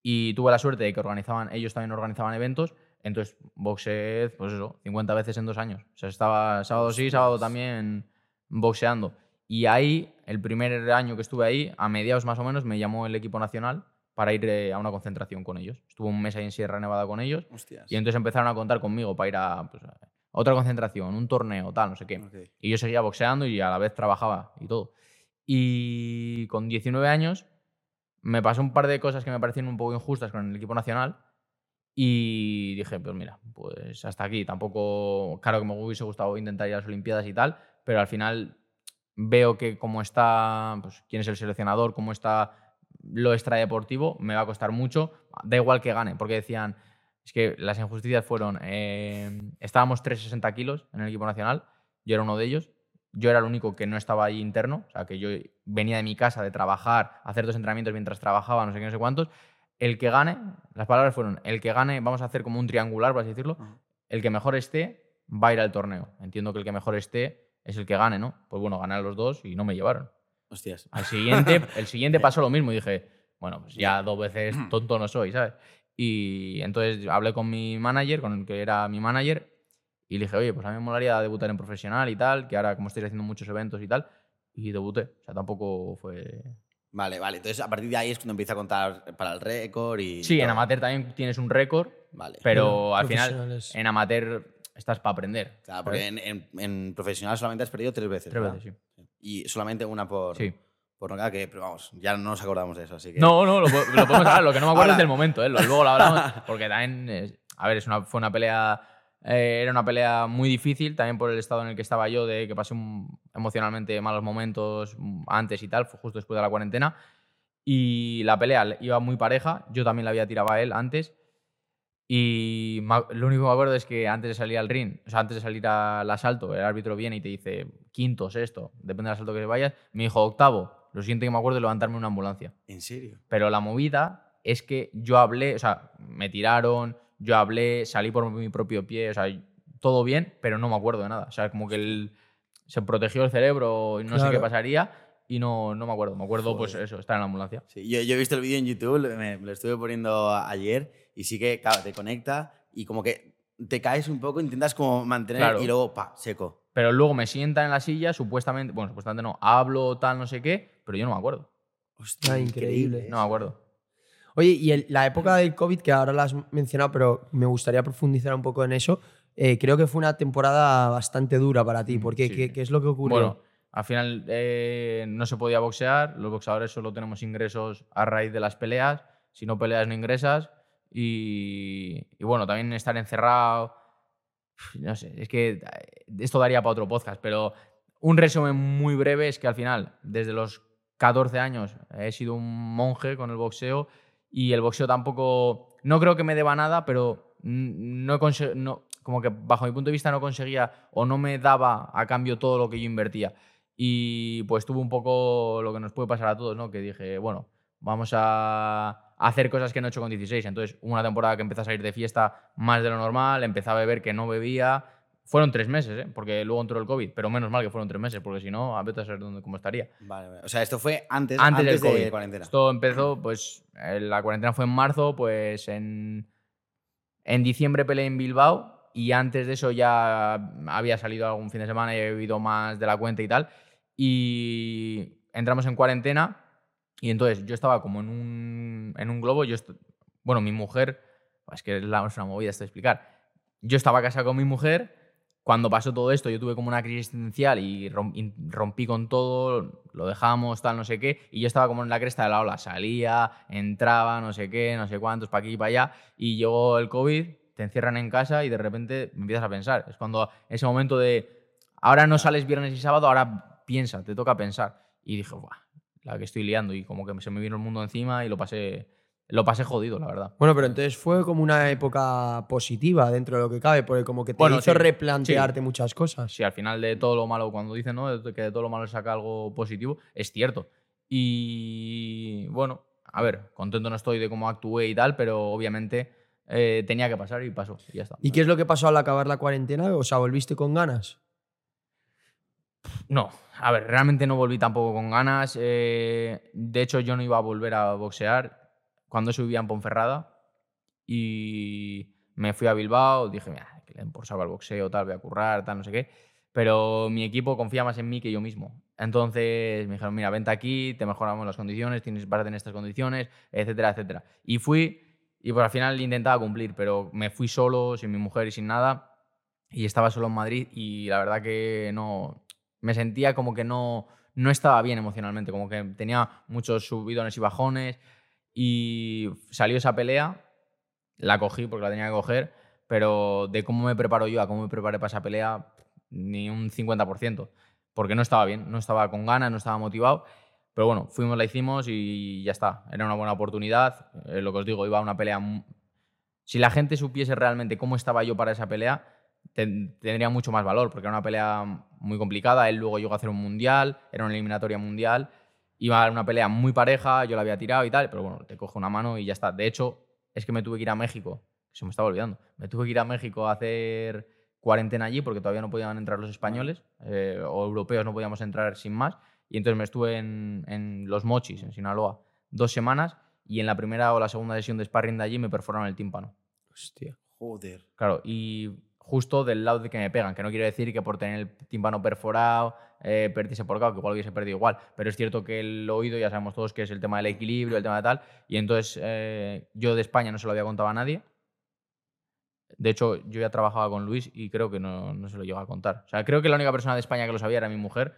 Y tuve la suerte de que organizaban, ellos también organizaban eventos, entonces boxeé, pues eso, 50 veces en dos años. O sea, estaba sábado sí, sábado también boxeando. Y ahí, el primer año que estuve ahí, a mediados más o menos, me llamó el equipo nacional para ir eh, a una concentración con ellos. Estuve un mes ahí en Sierra Nevada con ellos Hostias. y entonces empezaron a contar conmigo para ir a, pues, a otra concentración, un torneo, tal, no sé qué. Y yo seguía boxeando y a la vez trabajaba y todo. Y con 19 años me pasó un par de cosas que me parecieron un poco injustas con el equipo nacional. Y dije, pues mira, pues hasta aquí. Tampoco, claro que me hubiese gustado intentar ir a las Olimpiadas y tal, pero al final veo que como está, pues quién es el seleccionador, cómo está lo extradeportivo, me va a costar mucho. Da igual que gane, porque decían, es que las injusticias fueron, eh, estábamos 360 kilos en el equipo nacional, yo era uno de ellos, yo era el único que no estaba ahí interno, o sea, que yo venía de mi casa de trabajar, hacer dos entrenamientos mientras trabajaba, no sé qué, no sé cuántos. El que gane, las palabras fueron, el que gane, vamos a hacer como un triangular, por así decirlo, el que mejor esté va a ir al torneo. Entiendo que el que mejor esté es el que gane, ¿no? Pues bueno, gané a los dos y no me llevaron. Hostias. Al siguiente, *laughs* el siguiente pasó lo mismo y dije, bueno, pues ya dos veces tonto no soy, ¿sabes? Y entonces hablé con mi manager, con el que era mi manager, y le dije, oye, pues a mí me molaría debutar en profesional y tal, que ahora como estoy haciendo muchos eventos y tal, y debuté. O sea, tampoco fue... Vale, vale. Entonces, a partir de ahí es cuando empieza a contar para el récord y. Sí, en todo. amateur también tienes un récord, Vale. pero al final en amateur estás para aprender. Claro, porque en, en- en profesional solamente has perdido tres veces. Tres ¿verdad? veces, sí. Y solamente una por. Sí. Por nocaut, que, pero vamos, ya no nos acordamos de eso, así que. No, no, lo, lo podemos hablar. Lo que no me acuerdo Ahora- es del momento, ¿eh? Luego lo hablamos. *laughs* Porque también, eh, a ver, es una, fue una pelea Eh, era una pelea muy difícil, también por el estado en el que estaba yo, de que pasé un- emocionalmente malos momentos mm, antes y tal, fue justo después de la cuarentena. Y la pelea iba muy pareja, yo también la había tirado a él antes. Y lo único que me acuerdo es que antes de salir al ring, o sea, antes de salir al asalto, el árbitro viene y te dice quinto, sexto, depende del asalto que vayas. Me dijo octavo, lo siguiente que me acuerdo es levantarme en una ambulancia. ¿En serio? Pero la movida es que yo hablé, o sea, me tiraron, yo hablé, salí por mi propio pie, o sea, todo bien, pero no me acuerdo de nada. O sea, como que el- se protegió el cerebro y no sé qué pasaría y no, no me acuerdo. Me acuerdo, pues eso, estar en la ambulancia. Sí, yo, yo he visto el vídeo en YouTube, me, me lo estuve poniendo ayer y sí que, claro, te conecta y como que te caes un poco, intentas como mantener Claro. y luego, pa, seco. Pero luego me sientan en la silla, supuestamente, bueno, supuestamente no, hablo, tal, no sé qué, pero yo no me acuerdo. Hostia, Ah, increíble. No me acuerdo. Oye, y el- la época del COVID, que ahora la has mencionado, pero me gustaría profundizar un poco en eso, eh, creo que fue una temporada bastante dura para ti. Mm, ¿Por qué? sí. ¿Qué, qué es lo que ocurrió? Bueno, al final eh, no se podía boxear, los boxeadores solo tenemos ingresos a raíz de las peleas, si no peleas no ingresas y, y bueno, también estar encerrado, no sé, es que eh, esto daría para otro podcast, pero un resumen muy breve es que al final, desde los 14 años, he sido un monje con el boxeo y el boxeo tampoco, no creo que me deba nada, pero no, como que bajo mi punto de vista no conseguía o no me daba a cambio todo lo que yo invertía. Y pues tuve un poco lo que nos puede pasar a todos, ¿no? Que dije, bueno, vamos a hacer cosas que no he hecho con 16. Entonces, una temporada que empecé a salir de fiesta más de lo normal, empecé a beber que no bebía. Fueron tres meses, ¿eh? porque luego entró el COVID, pero menos mal que fueron tres meses, porque si no, a ver a saber dónde, cómo estaría. Vale, vale. O sea, esto fue antes, Antes, antes, del COVID. de cuarentena. Esto empezó, pues, eh, la cuarentena fue en marzo, pues en, en diciembre peleé en Bilbao y antes de eso ya había salido algún fin de semana y he bebido más de la cuenta y tal. Y entramos en cuarentena y entonces yo estaba como en un, en un globo. Yo bueno, mi mujer, es que es la- es una movida esto de explicar. Yo estaba casado con mi mujer. Cuando pasó todo esto, yo tuve como una crisis existencial y rom- y rompí con todo, lo dejamos, tal, no sé qué, y yo estaba como en la cresta de la ola. Salía, entraba, no sé qué, no sé cuántos, para aquí y para allá, y llegó el COVID, te encierran en casa y de repente empiezas a pensar. Es cuando ese momento de, ahora no sales viernes y sábado, ahora piensa, te toca pensar. Y dije, Buah, la que estoy liando, y como que se me vino el mundo encima y lo pasé, lo pasé jodido, la verdad. Bueno, pero entonces fue como una época positiva dentro de lo que cabe, porque como que te Bueno, hizo sí, replantearte muchas cosas. Si al final de todo lo malo, cuando dicen ¿no? que de todo lo malo saca algo positivo, es cierto. Y bueno, a ver, contento no estoy de cómo actué y tal, pero obviamente eh, tenía que pasar y pasó. Y ya está. ¿Y qué es lo que pasó al acabar la cuarentena? O sea, ¿volviste con ganas? No, a ver, realmente no volví tampoco con ganas. eh, de hecho, yo no iba a volver a boxear cuando vivía en Ponferrada y me fui a Bilbao. Dije, mira, que le den por al boxeo, tal, voy a currar, tal, no sé qué. Pero mi equipo confía más en mí que yo mismo. Entonces me dijeron, mira, vente aquí, te mejoramos las condiciones, tienes, a tener estas condiciones, etcétera, etcétera. Y fui y pues al final intentaba cumplir, pero me fui solo, sin mi mujer y sin nada. Y estaba solo en Madrid y la verdad que no, me sentía como que no, no estaba bien emocionalmente, como que tenía muchos subidones y bajones y salió esa pelea, la cogí porque la tenía que coger, pero de cómo me preparo yo a cómo me preparé para esa pelea, ni un 50%, porque no estaba bien, no estaba con ganas, no estaba motivado, pero bueno, fuimos, la hicimos y ya está, era una buena oportunidad, eh, lo que os digo, iba a una pelea... Si la gente supiese realmente cómo estaba yo para esa pelea, ten- tendría mucho más valor, porque era una pelea muy complicada. Él luego llegó a hacer un mundial, era una eliminatoria mundial. Iba a una pelea muy pareja, yo la había tirado y tal, pero bueno, te coge una mano y ya está. De hecho, es que me tuve que ir a México, se me estaba olvidando. Me tuve que ir a México a hacer cuarentena allí porque todavía no podían entrar los españoles eh, o europeos, no podíamos entrar sin más. Y entonces me estuve en, en Los Mochis, en Sinaloa, dos semanas y en la primera o la segunda sesión de sparring de allí me perforaron el tímpano. Hostia. Joder. Claro, y justo del lado de que me pegan, que no quiere decir que por tener el tímpano perforado eh, perdiese por KO, que igual hubiese perdido igual, pero es cierto que el oído ya sabemos todos que es el tema del equilibrio, el tema de tal, y entonces eh, yo de España no se lo había contado a nadie. De hecho, yo ya trabajaba con Luis y creo que no, no se lo llegó a contar. O sea, creo que la única persona de España que lo sabía era mi mujer,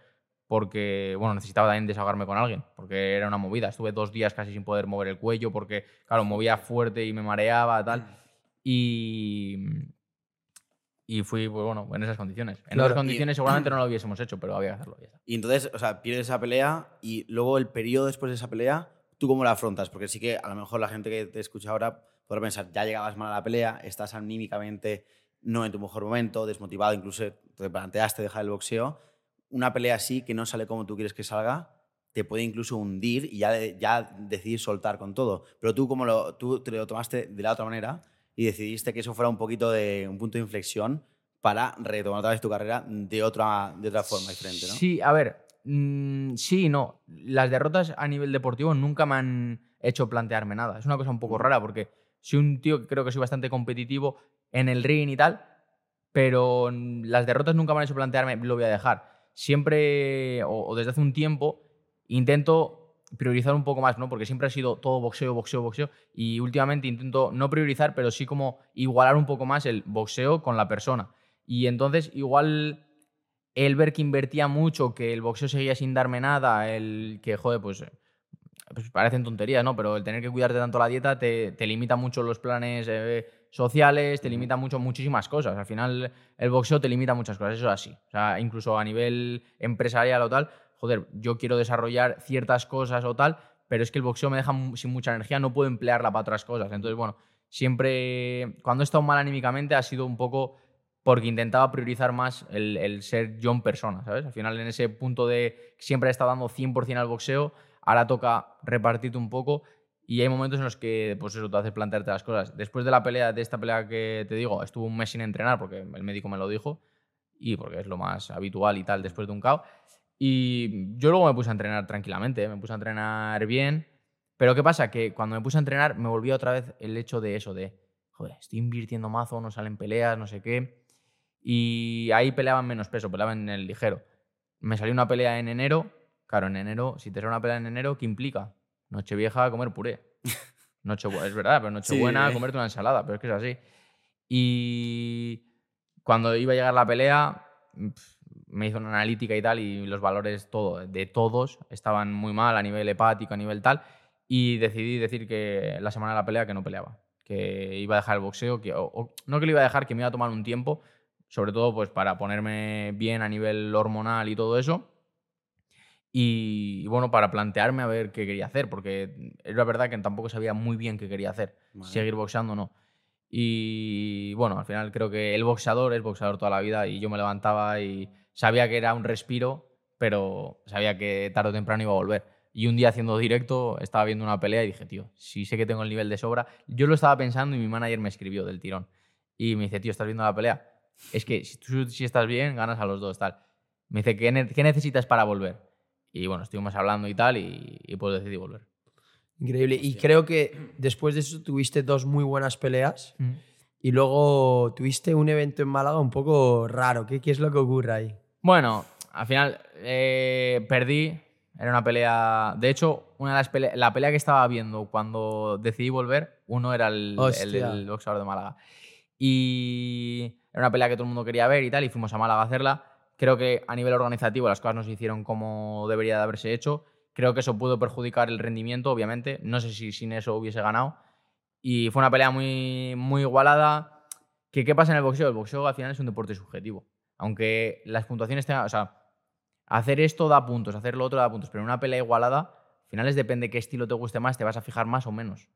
porque, bueno, necesitaba también desahogarme con alguien, porque era una movida. Estuve dos días casi sin poder mover el cuello, porque, claro, movía fuerte y me mareaba, tal. Y, y fui, pues bueno, en esas condiciones. En Claro. otras condiciones *clears throat* seguramente no lo hubiésemos hecho, pero había que hacerlo. ya. Y entonces, o sea, pierdes esa pelea y luego el periodo después de esa pelea, ¿tú cómo la afrontas? Porque sí que a lo mejor la gente que te escucha ahora podrá pensar, ya llegabas mal a la pelea, estás anímicamente no en tu mejor momento, desmotivado, incluso te planteaste dejar el boxeo. Una pelea así que no sale como tú quieres que salga, te puede incluso hundir y ya, ya decidir soltar con todo. Pero tú, como lo, tú te lo tomaste de la otra manera y decidiste que eso fuera un poquito de un punto de inflexión para retomar otra vez tu carrera de otra, de otra forma diferente, ¿no? Sí, a ver, mm, sí y no. Las derrotas a nivel deportivo nunca me han hecho plantearme nada. Es una cosa un poco rara porque soy un tío que creo que soy bastante competitivo en el ring y tal, pero las derrotas nunca me han hecho plantearme, lo voy a dejar. Siempre, o, o desde hace un tiempo, intento priorizar un poco más, ¿no? Porque siempre ha sido todo boxeo, boxeo, boxeo. Y últimamente intento no priorizar, pero sí como igualar un poco más el boxeo con la persona. Y entonces, igual el ver que invertía mucho, que el boxeo seguía sin darme nada, el que, joder, pues, pues parecen tonterías, ¿no? Pero el tener que cuidarte tanto la dieta te, te limita mucho los planes eh, sociales, te limita mucho muchísimas cosas. Al final, el boxeo te limita muchas cosas, eso es así. O sea, incluso a nivel empresarial o tal, joder, yo quiero desarrollar ciertas cosas o tal, pero es que el boxeo me deja sin mucha energía, no puedo emplearla para otras cosas. Entonces, bueno, siempre, cuando he estado mal anímicamente, ha sido un poco porque intentaba priorizar más el, el ser yo en persona, ¿sabes? Al final, en ese punto de siempre he estado dando 100% al boxeo, ahora toca repartirte un poco y hay momentos en los que, pues eso, te hace plantearte las cosas. Después de la pelea, de esta pelea que te digo, estuve un mes sin entrenar porque el médico me lo dijo y porque es lo más habitual y tal después de un KO. Y yo luego me puse a entrenar tranquilamente, ¿eh? me puse a entrenar bien. Pero ¿qué pasa? Que cuando me puse a entrenar me volvió otra vez el hecho de eso, de, joder, estoy invirtiendo mazo, no salen peleas, no sé qué. Y ahí peleaban menos peso, peleaban en el ligero. Me salió una pelea en enero. Claro, en enero, si te sale una pelea en enero, ¿qué implica? Nochevieja, comer puré. *laughs* Noche, es verdad, pero Nochebuena, Sí. comerte una ensalada, pero es que es así. Y cuando iba a llegar la pelea, me hizo una analítica y tal, y los valores todo, de todos estaban muy mal a nivel hepático, a nivel tal, y decidí decir que la semana de la pelea que no peleaba, que iba a dejar el boxeo, que, o- o- no que lo iba a dejar, que me iba a tomar un tiempo, sobre todo pues para ponerme bien a nivel hormonal y todo eso. Y, y bueno, para plantearme a ver qué quería hacer, porque era verdad que tampoco sabía muy bien qué quería hacer, Vale. seguir boxeando o no. Y bueno, al final creo que el boxeador es boxeador toda la vida y yo me levantaba y sabía que era un respiro, pero sabía que tarde o temprano iba a volver. Y un día haciendo directo estaba viendo una pelea y dije, tío, si sé que tengo el nivel de sobra. Yo lo estaba pensando y mi manager me escribió del tirón. Y me dice, tío, ¿estás viendo la pelea? Es que si tú si estás bien, ganas a los dos, tal. Me dice, ¿qué, ne- qué necesitas para volver? Y bueno, estuvimos hablando y tal y, y pues decidí volver. Increíble. Y creo que después de eso tuviste dos muy buenas peleas y luego tuviste un evento en Málaga un poco raro. ¿Qué, qué es lo que ocurre ahí? Bueno, al final eh, perdí. Era una pelea. De hecho, una de las pele- la pelea que estaba viendo cuando decidí volver, uno era el, el, el boxeador de Málaga. Y era una pelea que todo el mundo quería ver y tal, y fuimos a Málaga a hacerla. Creo que a nivel organizativo las cosas no se hicieron como debería de haberse hecho. Creo que eso pudo perjudicar el rendimiento, obviamente. No sé si sin eso hubiese ganado. Y fue una pelea muy, muy igualada. ¿Qué, ¿Qué pasa en el boxeo? El boxeo al final es un deporte subjetivo. Aunque las puntuaciones tengan. O sea, hacer esto da puntos, hacer lo otro da puntos. Pero en una pelea igualada, al final es depende qué estilo te guste más, te vas a fijar más o menos.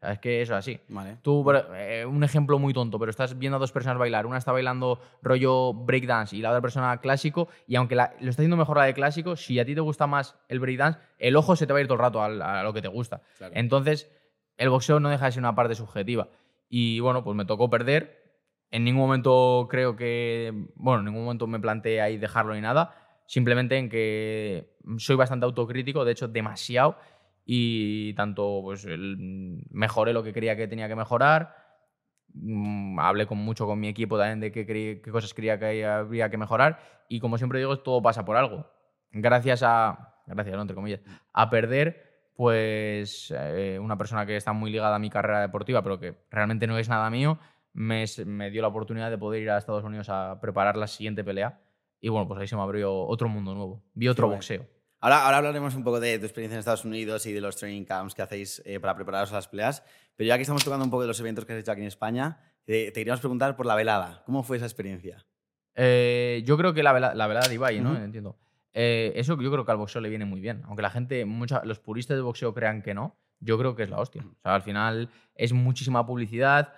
O sea, es que eso es así. Vale. Tú, eh, un ejemplo muy tonto, pero estás viendo a dos personas bailar. Una está bailando rollo breakdance y la otra persona clásico. Y aunque la- lo está haciendo mejor la de clásico, si a ti te gusta más el breakdance, el ojo se te va a ir todo el rato a, lo que te gusta. Claro. Entonces, el boxeo no deja de ser una parte subjetiva. Y bueno, pues me tocó perder. En ningún momento creo que. Bueno, en ningún momento me planteé ahí dejarlo ni nada. Simplemente en que soy bastante autocrítico, de hecho, demasiado. Y tanto, pues, mejoré lo que creía que tenía que mejorar. Mm, Hablé con mucho con mi equipo también de qué, qué cosas creía que habría que mejorar. Y como siempre digo, todo pasa por algo. Gracias a. Gracias, ¿no? entre comillas. A perder, pues eh, una persona que está muy ligada a mi carrera deportiva, pero que realmente no es nada mío, me, dio la oportunidad de poder ir a Estados Unidos a preparar la siguiente pelea. Y bueno, pues ahí se me abrió otro mundo nuevo. Vi otro boxeo. Ahora, ahora hablaremos un poco de tu experiencia en Estados Unidos y de los training camps que hacéis eh, para prepararos a las peleas. Pero ya que estamos tocando un poco de los eventos que has hecho aquí en España, te, te queríamos preguntar por la velada. ¿Cómo fue esa experiencia? Eh, yo creo que la, vela- la velada de Ibai, ¿no? Entiendo. Eh, eso yo creo que al boxeo le viene muy bien. Aunque la gente, mucha- los puristas de boxeo crean que no, yo creo que es la hostia. O sea, al final es muchísima publicidad.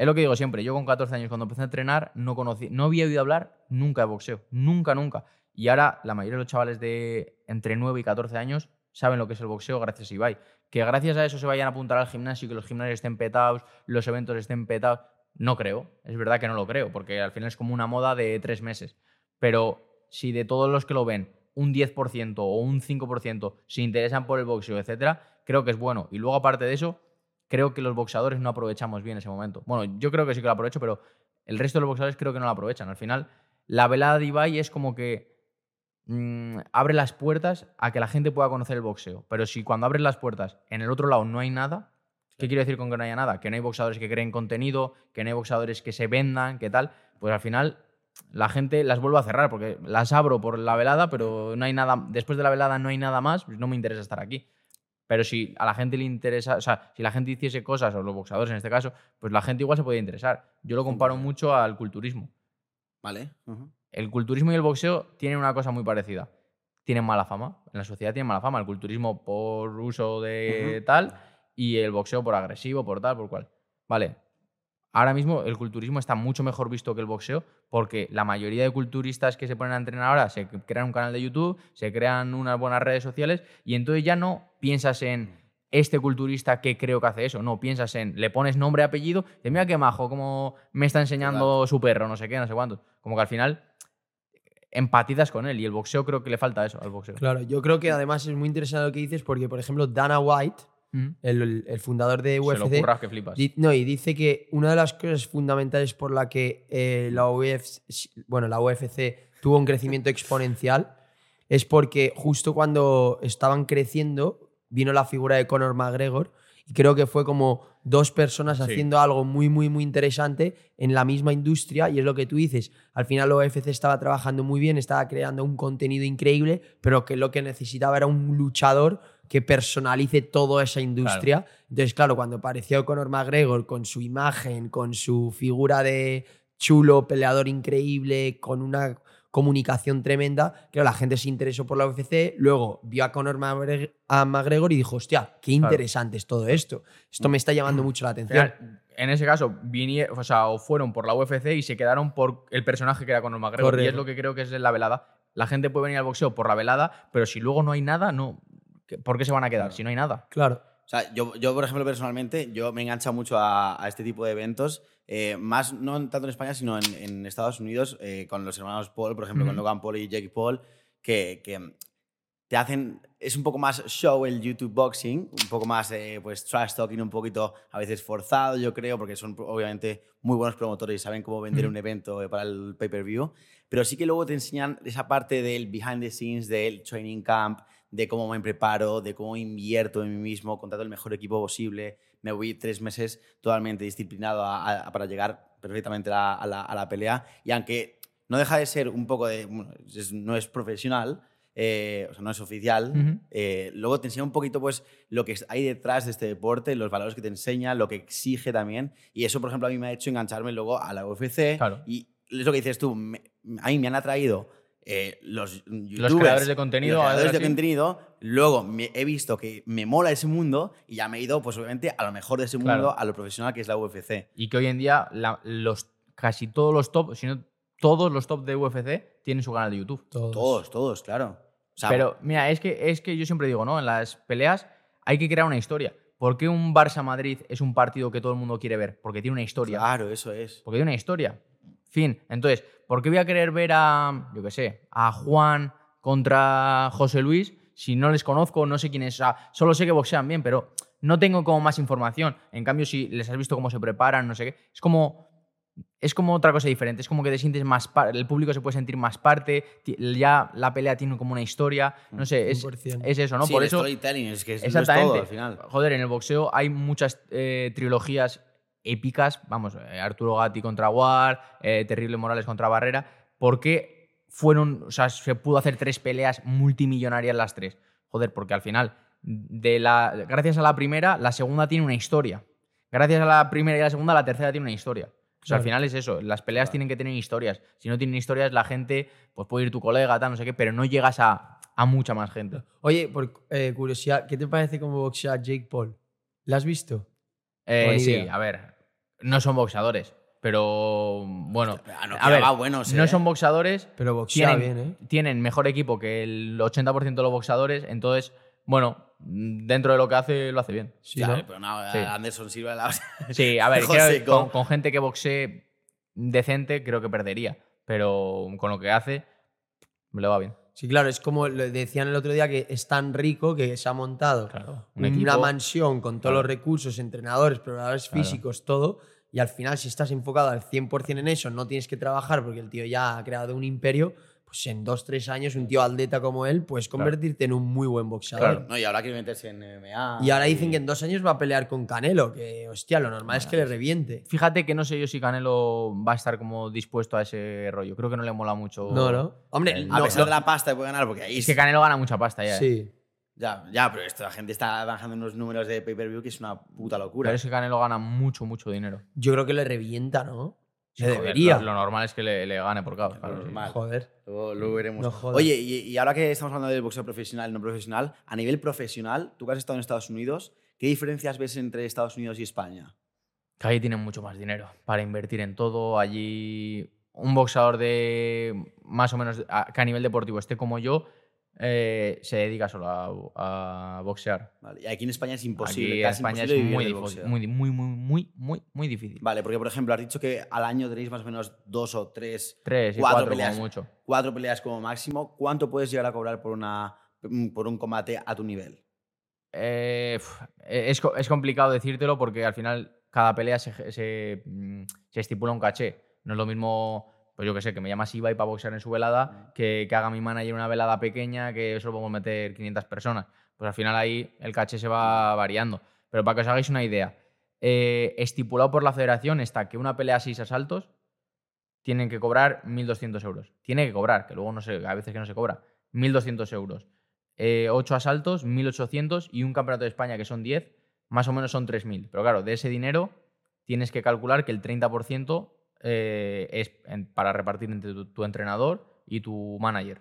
Es lo que digo siempre. Yo con 14 años, cuando empecé a entrenar, no conocí, no había oído hablar nunca de boxeo. Nunca, nunca. Y ahora la mayoría de los chavales de entre 9 y 14 años saben lo que es el boxeo gracias a Ibai. Que gracias a eso se vayan a apuntar al gimnasio, que los gimnasios estén petados, los eventos estén petados. No creo. Es verdad que no lo creo, porque al final es como una moda de tres meses. Pero si de todos los que lo ven, un 10% o un 5% se interesan por el boxeo, etcétera, creo que es bueno. Y luego, aparte de eso, creo que los boxeadores no aprovechamos bien ese momento. Bueno, yo creo que sí que lo aprovecho, pero el resto de los boxeadores creo que no lo aprovechan. Al final, la velada de Ibai es como que mm, abre las puertas a que la gente pueda conocer el boxeo. Pero si cuando abres las puertas en el otro lado no hay nada, ¿qué quiero decir con que no haya nada? Que no hay boxeadores que creen contenido, que no hay boxeadores que se vendan, que tal. Pues al final la gente las vuelve a cerrar porque las abro por la velada, pero no hay nada, después de la velada no hay nada más, pues no me interesa estar aquí. Pero si a la gente le interesa, o sea, si la gente hiciese cosas, o los boxeadores en este caso, pues la gente igual se podía interesar. Yo lo comparo mucho al culturismo. ¿Vale? El culturismo y el boxeo tienen una cosa muy parecida. Tienen mala fama. En la sociedad tienen mala fama. El culturismo por uso de tal y el boxeo por agresivo, por tal, por cual. Vale. Ahora mismo el culturismo está mucho mejor visto que el boxeo porque la mayoría de culturistas que se ponen a entrenar ahora se crean un canal de YouTube, se crean unas buenas redes sociales y entonces ya no piensas en este culturista que creo que hace eso. No, piensas en, le pones nombre, apellido, y mira qué majo, cómo me está enseñando su perro, no sé qué, no sé cuánto. Como que al final empatizas con él y el boxeo creo que le falta eso al boxeo. Claro, yo creo que además es muy interesante lo que dices porque, por ejemplo, Dana White, Ujú. el, el- el fundador de Se lo UFC, curras que flipas. di- no, y dice que una de las cosas fundamentales por la que eh, la, UFC, bueno, la UFC tuvo un crecimiento *laughs* exponencial es porque justo cuando estaban creciendo vino la figura de Conor McGregor y creo que fue como dos personas Sí. haciendo algo muy, muy, muy interesante en la misma industria y es lo que tú dices. Al final la UFC estaba trabajando muy bien, estaba creando un contenido increíble, pero que lo que necesitaba era un luchador que personalice toda esa industria. Entonces, claro, cuando apareció Conor McGregor con su imagen, con su figura de chulo, peleador increíble, con una comunicación tremenda, claro, la gente se interesó por la UFC, luego vio a Conor McGregor, a McGregor y dijo, hostia, qué Claro. interesante es todo esto. Esto me está llamando mucho la atención. en ese caso, vinie- o, sea, o fueron por la UFC y se quedaron por el personaje que era Conor McGregor. Y es lo que creo que es la velada. La gente puede venir al boxeo por la velada, pero si luego no hay nada, no. ¿Qué- ¿por qué se van a quedar si no hay nada? Claro. O sea, yo, yo, por ejemplo, personalmente, yo me engancho mucho a, a este tipo de eventos, eh, más no en- tanto en España, sino en, en Estados Unidos, eh, con los hermanos Paul, por ejemplo, con Ujú. Logan Paul y Jake Paul, que, que te hacen, es un poco más show el YouTube Boxing, un poco más, eh, pues, trash talking, un poquito a veces forzado, yo creo, porque son obviamente muy buenos promotores y saben cómo vender Ujú. un evento eh, para el pay-per-view, pero sí que luego te enseñan esa parte del behind the scenes, del training camp, de cómo me preparo, de cómo invierto en mí mismo, contrato el mejor equipo posible, me voy tres meses totalmente disciplinado a- a- para llegar perfectamente a, a la, a la pelea. Y aunque no deja de ser un poco de... bueno, es- no es profesional, eh, o sea, no es oficial, Ujú. eh, luego te enseña un poquito pues, lo que hay detrás de este deporte, los valores que te enseña, lo que exige también. Y eso, por ejemplo, a mí me ha hecho engancharme luego a la UFC. Claro. Y es lo que dices tú, me- a mí me han atraído eh, los, creadores de contenido, los creadores de así. contenido. Luego me- he visto que me mola ese mundo y ya me he ido, pues obviamente, a lo mejor de ese Claro. mundo, a lo profesional que es la UFC. Y que hoy en día la- los, casi todos los top, si no todos los top de UFC tienen su canal de YouTube. Todos. Todos, todos, claro. O sea, Pero mira, es que, es que yo siempre digo, ¿no? En las peleas hay que crear una historia. ¿Por qué un Barça-Madrid es un partido que todo el mundo quiere ver? Porque tiene una historia. Claro, eso es. Porque tiene una historia. Fin. Entonces, ¿por qué voy a querer ver a, yo qué sé, a Juan contra José Luis si no les conozco, no sé quién es? O sea, solo sé que boxean bien, pero no tengo como más información. En cambio, si les has visto cómo se preparan, no sé qué, es como... Es como otra cosa diferente, es como que te sientes más el público se puede sentir más parte, ya la pelea tiene como una historia, no sé, es, 100%. es eso, ¿no? Sí, Por el eso storytelling es que es, lo es Exactamente. todo al final. Joder, en el boxeo hay muchas eh, trilogías épicas. Vamos, eh, Arturo Gatti contra War, eh, Terrible Morales contra Barrera. porque fueron, o sea, se pudo hacer tres peleas multimillonarias las tres? Joder, porque al final, de la, gracias a la primera, la segunda tiene una historia. Gracias a la primera y la segunda, la tercera tiene una historia. Pues al Claro. final es eso, las peleas tienen que tener historias. Si no tienen historias, la gente, pues puede ir tu colega, tal, no sé qué, pero no llegas a, a mucha más gente. Oye, por eh, curiosidad, ¿qué te parece cómo boxea Jake Paul? ¿La has visto? Eh, sí, a ver, no son boxeadores, pero bueno. No, a ver, va buenos, no ¿eh? son boxeadores, Pero boxea tienen, bien, ¿eh? tienen mejor equipo que el 80% de los boxeadores, entonces, bueno, dentro de lo que hace, lo hace bien. Sí, ¿no? pero no, Sí. Anderson Silva la Sí, a *laughs* ver, con gente que boxee decente, creo que perdería. Pero con lo que hace, le va bien. Sí, claro, es como lo decían el otro día que es tan rico que se ha montado Claro. Un una equipo. mansión con todos los recursos, entrenadores, preparadores físicos, todo. Y al final, si estás enfocado al 100% en eso, no tienes que trabajar porque el tío ya ha creado un imperio, pues en dos, tres años, un tío atleta como él, puedes convertirte en un muy buen boxeador. No, y ahora quiere meterse en MMA. Y ahora dicen que en dos años va a pelear con Canelo, que hostia, lo normal es que le reviente. Fíjate que no sé yo si Canelo va a estar como dispuesto a ese rollo. Creo que no le mola mucho. No, no. Hombre, El- A no, pesar no- de la pasta que puede ganar, porque ahí Es que Canelo gana mucha pasta ya. ¿eh? Sí. Ya, ya, pero esto, la gente está bajando unos números de pay-per-view que es una puta locura. Pero es que Canelo gana mucho, mucho dinero. Yo creo que le revienta, ¿no? Le joder, debería. Lo, lo normal es que le, le gane por caos. claro, sí. normal. Joder. Luego, luego veremos. No. Oye, y, y ahora que estamos hablando del boxeo profesional y no profesional, a nivel profesional, tú que has estado en Estados Unidos, ¿qué diferencias ves entre Estados Unidos y España? Que allí tienen mucho más dinero para invertir en todo. Allí un boxeador de más o menos a- que a nivel deportivo esté como yo, eh, se dedica solo a, a boxear. Vale, y aquí en España es imposible. Aquí en España es muy, difícil, muy, muy, muy, muy, muy, muy difícil. Vale, porque por ejemplo, has dicho que al año tenéis más o menos dos o tres, Tres y cuatro, cuatro, peleas, como mucho. cuatro peleas como máximo. ¿Cuánto puedes llegar a cobrar por, una, por un combate a tu nivel? Eh, uf, es, es complicado decírtelo porque al final cada pelea se, se, mm, se estipula un caché. No es lo mismo, pues yo que sé, que me llamas Ibai para boxear en su velada, que, que haga mi manager una velada pequeña que solo podemos meter 500 personas. Pues al final ahí el caché se va variando. Pero para que os hagáis una idea, eh, estipulado por la federación está que una pelea a seis asaltos tienen que cobrar 1.200 euros. Tiene que cobrar, que luego no sé, a veces que no se cobra. 1.200 euros. Eh, 8 asaltos, 1.800 y un campeonato de España que son 10, más o menos son 3.000. Pero claro, de ese dinero tienes que calcular que el 30% eh, es en- para repartir entre tu, tu entrenador y tu manager.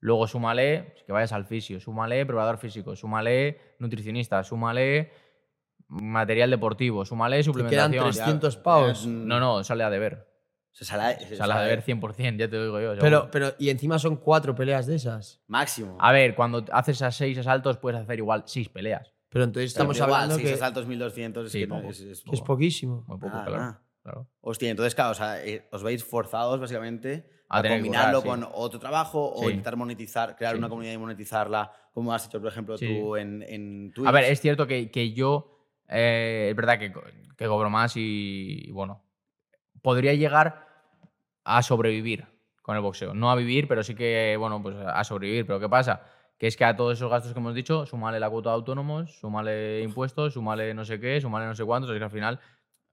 Luego súmale que vayas al fisio, súmale preparador físico, súmale nutricionista, súmale material deportivo, súmale Te quedan suplementación. 300 pavos. No, no, sale a deber. Se sale, se Sale a deber 100%, ya te lo digo yo. Pero, seguro. pero, y encima son cuatro peleas de esas. Máximo. A ver, cuando haces a seis asaltos puedes hacer igual seis peleas. Pero entonces Pero estamos igual, hablando seis que, asaltos 1200 es Sí, que no- poco. es- es poquísimo. Muy poco, Ah, claro. ah. Claro. Hostia, entonces, claro, o sea, eh, os veis forzados básicamente A a, combinarlo sí. con otro trabajo o Sí. intentar monetizar, crear Sí. una comunidad y monetizarla, como has hecho, por ejemplo, tú en, en Twitch. A ver, es cierto que, que yo, eh, es verdad que, que cobro más y, y, bueno, podría llegar a sobrevivir con el boxeo. No a vivir, pero sí que, bueno, pues a sobrevivir. Pero ¿qué pasa? Que es que a todos esos gastos que hemos dicho, súmale la cuota de autónomos, súmale impuestos, súmale no sé qué, súmale no sé cuántos, es que al final,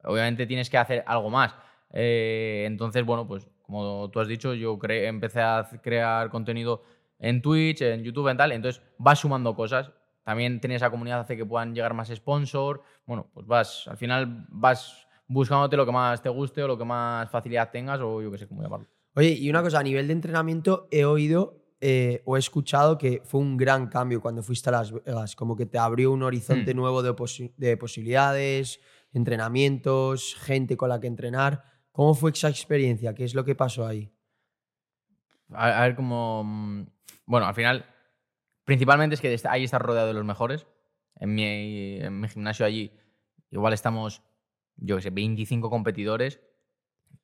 obviamente tienes que hacer algo más. Eh, entonces, bueno, pues como tú has dicho, yo empecé a crear contenido en Twitch, en YouTube, en tal, entonces vas sumando cosas. También tener esa comunidad hace que puedan llegar más sponsor. Bueno, pues vas, al final vas buscándote lo que más te guste o lo que más facilidad tengas o yo qué sé cómo llamarlo. Oye, y una cosa, a nivel de entrenamiento he oído eh, o he escuchado que fue un gran cambio cuando fuiste a Las Vegas, como que te abrió un horizonte Hmm. nuevo de, posi- de posibilidades, entrenamientos, gente con la que entrenar. ¿Cómo fue esa experiencia? ¿Qué es lo que pasó ahí? A, ver cómo. mm, Bueno, al final, principalmente es que ahí estás rodeado de los mejores. En mi, en mi gimnasio allí, igual estamos, yo qué sé, 25 competidores.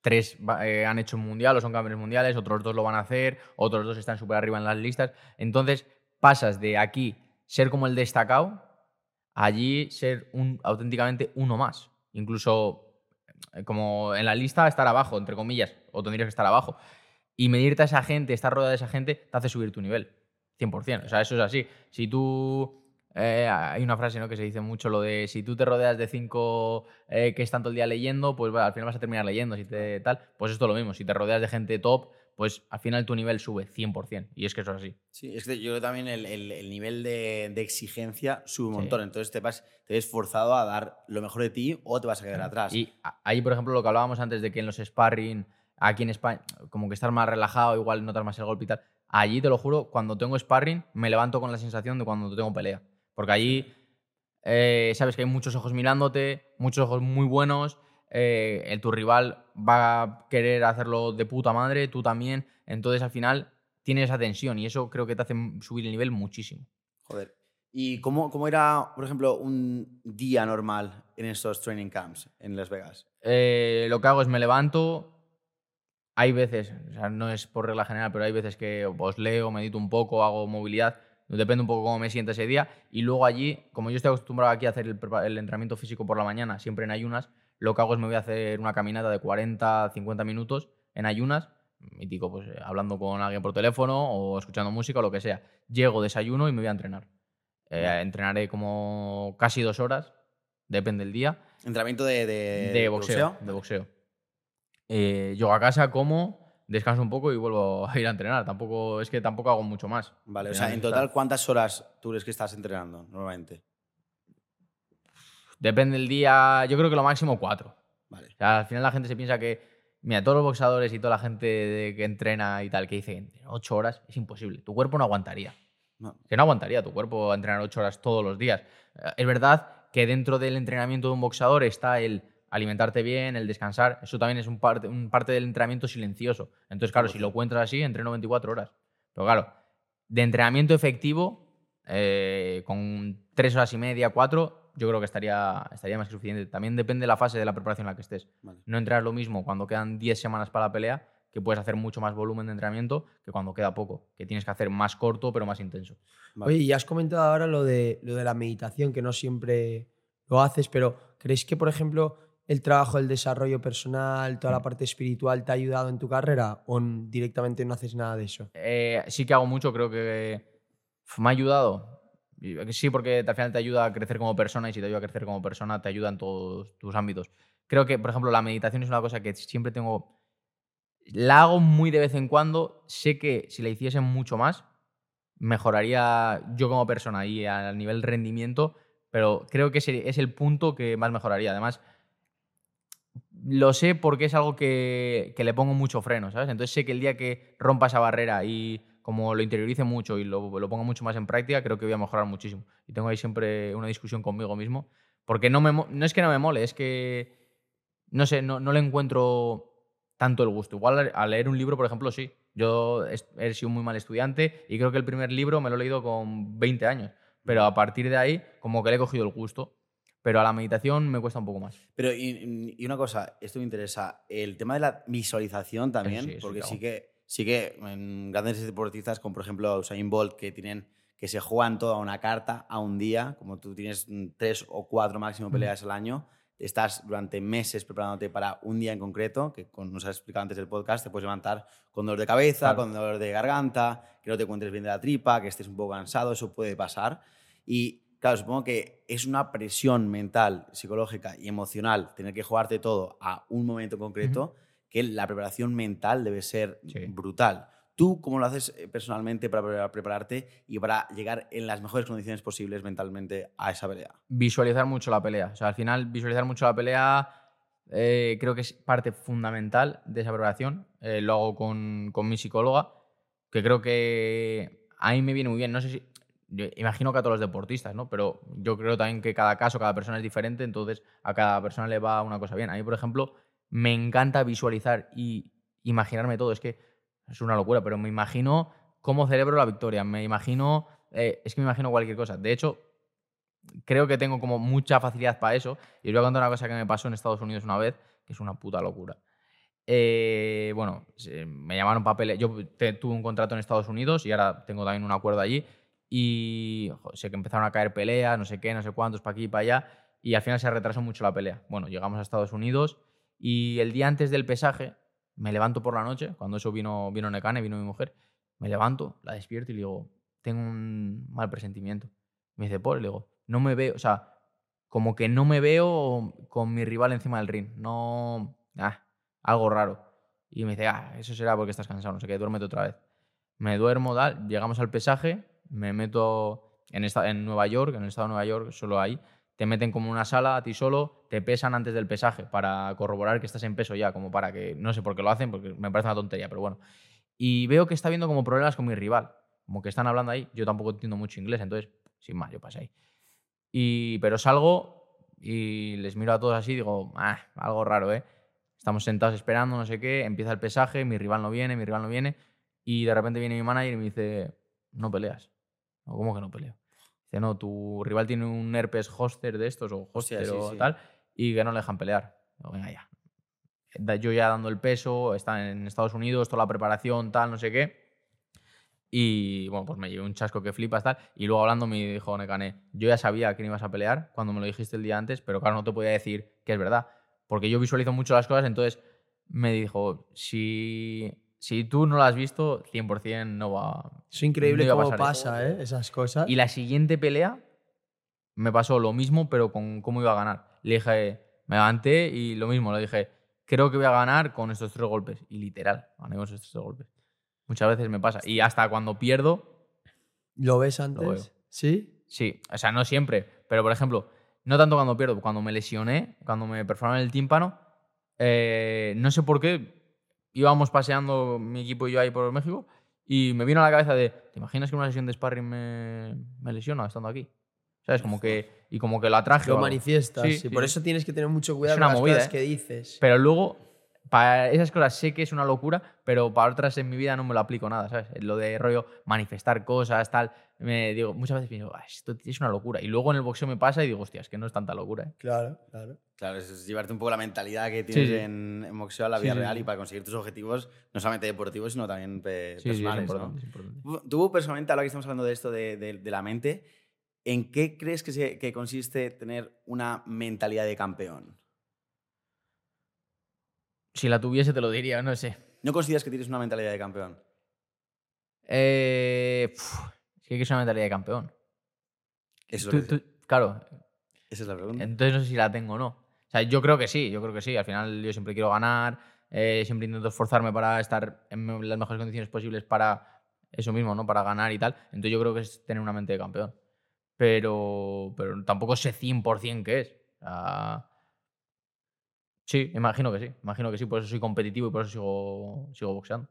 Tres eh, han hecho un mundial o son campeones mundiales, otros dos lo van a hacer, otros dos están súper arriba en las listas. Entonces, pasas de aquí ser como el destacado, allí ser un, auténticamente uno más. Incluso eh, como en la lista estar abajo, entre comillas, o tendrías que estar abajo. Y medirte a esa gente, estar rodeado de esa gente, te hace subir tu nivel. 100%. O sea, eso es así. Si tú... eh, hay una frase ¿no? que se dice mucho, lo de si tú te rodeas de cinco eh, que están todo el día leyendo, pues al final vas a terminar leyendo. Si te tal, pues esto es lo mismo. Si te rodeas de gente top, pues al final tu nivel sube 100%. Y es que eso es así. Sí, es que yo creo que también el, el- el nivel de, de exigencia sube un Sí. montón. Entonces te, vas, te ves forzado a dar lo mejor de ti o te vas a quedar atrás. Y ahí, por ejemplo, lo que hablábamos antes de que en los sparring, aquí en España, como que estás más relajado, igual notas más el golpe y tal. Allí, te lo juro, cuando tengo sparring, me levanto con la sensación de cuando tengo pelea. Porque allí eh, sabes que hay muchos ojos mirándote, muchos ojos muy buenos. Eh, el, tu rival va a querer hacerlo de puta madre, tú también. Entonces, al final, tienes esa tensión y eso creo que te hace subir el nivel muchísimo. Joder. ¿Y cómo, cómo era, por ejemplo, un día normal en estos training camps en Las Vegas? Eh, lo que hago es me levanto. Hay veces, o sea, no es por regla general, pero hay veces que pues leo, medito un poco, hago movilidad, depende un poco cómo me sienta ese día. Y luego allí, como yo estoy acostumbrado aquí a hacer el, el entrenamiento físico por la mañana, siempre en ayunas, lo que hago es me voy a hacer una caminata de 40, 50 minutos en ayunas, mítico, pues eh, hablando con alguien por teléfono o escuchando música o lo que sea. Llego, desayuno y me voy a entrenar. Eh, entrenaré como casi dos horas, depende del día ¿Entrenamiento de, de, de boxeo. De boxeo. Eh, llego a casa, como, descanso un poco y vuelvo a ir a entrenar. Tampoco, es que tampoco hago mucho más. Vale, o sea, en total, ¿cuántas horas tú crees que estás entrenando normalmente? Depende del día, yo creo que lo máximo cuatro. Vale. O sea, al final la gente se piensa que, mira, todos los boxeadores y toda la gente de- que entrena y tal, que dice ocho horas, es imposible. Tu cuerpo no aguantaría. No. Que no aguantaría tu cuerpo a entrenar ocho horas todos los días. Eh, Es verdad que dentro del entrenamiento de un boxeador está el alimentarte bien, el descansar. Eso también es un parte, un parte del entrenamiento silencioso. Entonces, claro, si lo cuentas así, entreno 24 horas. Pero claro, de entrenamiento efectivo, eh, con tres horas y media, cuatro, yo creo que estaría, estaría más que suficiente. También depende de la fase de la preparación en la que estés. Vale. No entrenas lo mismo cuando quedan 10 semanas para la pelea, que puedes hacer mucho más volumen de entrenamiento, que cuando queda poco, que tienes que hacer más corto pero más intenso. Vale. Oye, y has comentado ahora lo de, lo de la meditación, que no siempre lo haces, pero ¿crees que, por ejemplo, el trabajo del desarrollo personal, toda la parte espiritual, te ha ayudado en tu carrera o directamente no haces nada de eso? Eh, sí que hago mucho, creo que me ha ayudado. Sí, porque al final te ayuda a crecer como persona y si te ayuda a crecer como persona, te ayuda en todos tus ámbitos. Creo que, por ejemplo, la meditación es una cosa que siempre tengo... La hago muy de vez en cuando. Sé que si la hiciese mucho más, mejoraría yo como persona y a nivel rendimiento, pero creo que ese es el punto que más mejoraría. Además, lo sé porque es algo que, que le pongo mucho freno, ¿sabes? Entonces sé que el día que rompa esa barrera y como lo interiorice mucho y lo, lo ponga mucho más en práctica, creo que voy a mejorar muchísimo. Y tengo ahí siempre una discusión conmigo mismo, porque no, me, no es que no me mole, es que, no sé, no, no le encuentro tanto el gusto. Igual al- leer un libro, por ejemplo, sí. Yo he sido muy mal estudiante y creo que el primer libro me lo he leído con 20 años, pero a partir de ahí como que le he cogido el gusto. Pero a la meditación me cuesta un poco más. Pero, y, y una cosa, esto me interesa, el tema de la visualización también, sí, eso porque sí sí que, sí que en grandes deportistas, como por ejemplo Usain Bolt, que tienen que se juegan toda una carta a un día, como tú tienes mm, tres o cuatro máximo peleas al año, estás durante meses preparándote para un día en concreto, que como nos has explicado antes del podcast, te puedes levantar con dolor de cabeza, Claro. con dolor de garganta, que no te encuentres bien de la tripa, que estés un poco cansado, eso puede pasar. Y claro, supongo que es una presión mental, psicológica y emocional tener que jugarte todo a un momento concreto, que la preparación mental debe ser Sí. brutal. ¿Tú cómo lo haces eh, personalmente para pre- prepararte y para llegar en las mejores condiciones posibles mentalmente a esa pelea? visualizar mucho la pelea. O sea, al final, visualizar mucho la pelea eh, creo que es parte fundamental de esa preparación. Eh, lo hago con, con mi psicóloga, que creo que a mí me viene muy bien. No sé si. yo imagino que a todos los deportistas, ¿no? Pero yo creo también que cada caso, cada persona es diferente, entonces a cada persona le va una cosa bien. A mí, por ejemplo, me encanta visualizar y imaginarme todo. Es que es una locura, pero me imagino cómo celebro la victoria. Me imagino. eh, es que me imagino cualquier cosa. De hecho, creo que tengo como mucha facilidad para eso. Y os voy a contar una cosa que me pasó en Estados Unidos una vez, que es una puta locura. Eh, bueno, me llamaron papeles. Yo tuve un contrato en Estados Unidos y ahora tengo también un acuerdo allí. Y sé que empezaron a caer peleas, no sé qué, no sé cuántos, para aquí y para allá. Y al final se retrasó mucho la pelea. Bueno, llegamos a Estados Unidos y el día antes del pesaje, me levanto por la noche, cuando eso vino, vino Nekane, vino mi mujer, me levanto, la despierto y le digo, tengo un mal presentimiento. Me dice, por, le digo, no me veo, o sea, como que no me veo con mi rival encima del ring. No, ah, algo raro. Y me dice, ah, eso será porque estás cansado, no sé qué, duérmete otra vez. Me duermo, tal, llegamos al pesaje, me meto en, esta, en Nueva York, en el estado de Nueva York, solo ahí, te meten como una sala a ti solo, te pesan antes del pesaje para corroborar que estás en peso ya, como para que, no sé por qué lo hacen, porque me parece una tontería, pero bueno. Y veo que está habiendo como problemas con mi rival, como que están hablando ahí, yo tampoco entiendo mucho inglés, entonces, sin más, yo pasé ahí. Y, pero salgo y les miro a todos así, digo, ah, algo raro, ¿eh? Estamos sentados esperando, no sé qué, empieza el pesaje, mi rival no viene, mi rival no viene, y de repente viene mi manager y me dice, no peleas. ¿Cómo que no peleo? Dice, no, tu rival tiene un herpes hoster de estos, o hoster sí, o sí. tal, y que no le dejan pelear. Digo, venga ya. Yo ya dando el peso, está en Estados Unidos, toda la preparación, tal, no sé qué. Y bueno, pues me llevé un chasco que flipas, tal. Y luego hablando me dijo Nekane, yo ya sabía que no ibas a pelear cuando me lo dijiste el día antes, pero claro, no te podía decir que es verdad. Porque yo visualizo mucho las cosas, entonces me dijo, si, si tú no lo has visto, 100% no va... Es increíble no cómo pasar eso. pasa, ¿eh? Esas cosas. Y la siguiente pelea me pasó lo mismo, pero con cómo iba a ganar. Le dije, me levanté y lo mismo, le dije, creo que voy a ganar con estos tres golpes. Y literal, gané con estos tres golpes. Muchas veces me pasa. Y hasta cuando pierdo, ¿Lo ves antes? ¿Sí? sí, o sea, no siempre, pero por ejemplo, no tanto cuando pierdo, cuando me lesioné, cuando me perforaron el tímpano, eh, no sé por qué, íbamos paseando mi equipo y yo ahí por México y me vino a la cabeza de, ¿te imaginas que una sesión de sparring me, me lesiono estando aquí? ¿Sabes? Como que, y como que lo atraje. o Lo manifiestas. Sí, y sí, por sí. eso tienes que tener mucho cuidado una con las movida, cosas ¿eh? que dices. Pero luego, para esas cosas sé que es una locura, pero para otras en mi vida no me lo aplico nada, ¿sabes? Lo de rollo manifestar cosas, tal. Me digo, muchas veces pienso, "Ah, esto es una locura. Y luego en el boxeo me pasa y digo, hostia, es que no es tanta locura, ¿eh? Claro, claro. Claro, es, es llevarte un poco la mentalidad que tienes sí. En, en boxeo a la Sí, vida sí, real sí. y para conseguir tus objetivos, no solamente deportivos, sino también pe- Sí, sí, es personales. ¿no? importante, es importante. Tú, personalmente, ahora que estamos hablando de esto de, de- de la mente, ¿en qué crees que, se- que consiste tener una mentalidad de campeón? Si la tuviese te lo diría, no sé. ¿No consideras que tienes una mentalidad de campeón? Eh, pf, es que ser una mentalidad de campeón. Eso es Tú- lo que- tú- claro, esa es la pregunta. entonces no sé si la tengo o no. O sea, yo creo que sí, yo creo que sí. Al final yo siempre quiero ganar, eh, siempre intento esforzarme para estar en las mejores condiciones posibles para eso mismo, ¿no? Para ganar y tal. Entonces yo creo que es tener una mente de campeón. Pero, pero tampoco sé 100% qué es. O sea, sí, imagino que sí. Imagino que sí, por eso soy competitivo y por eso sigo, sigo boxeando.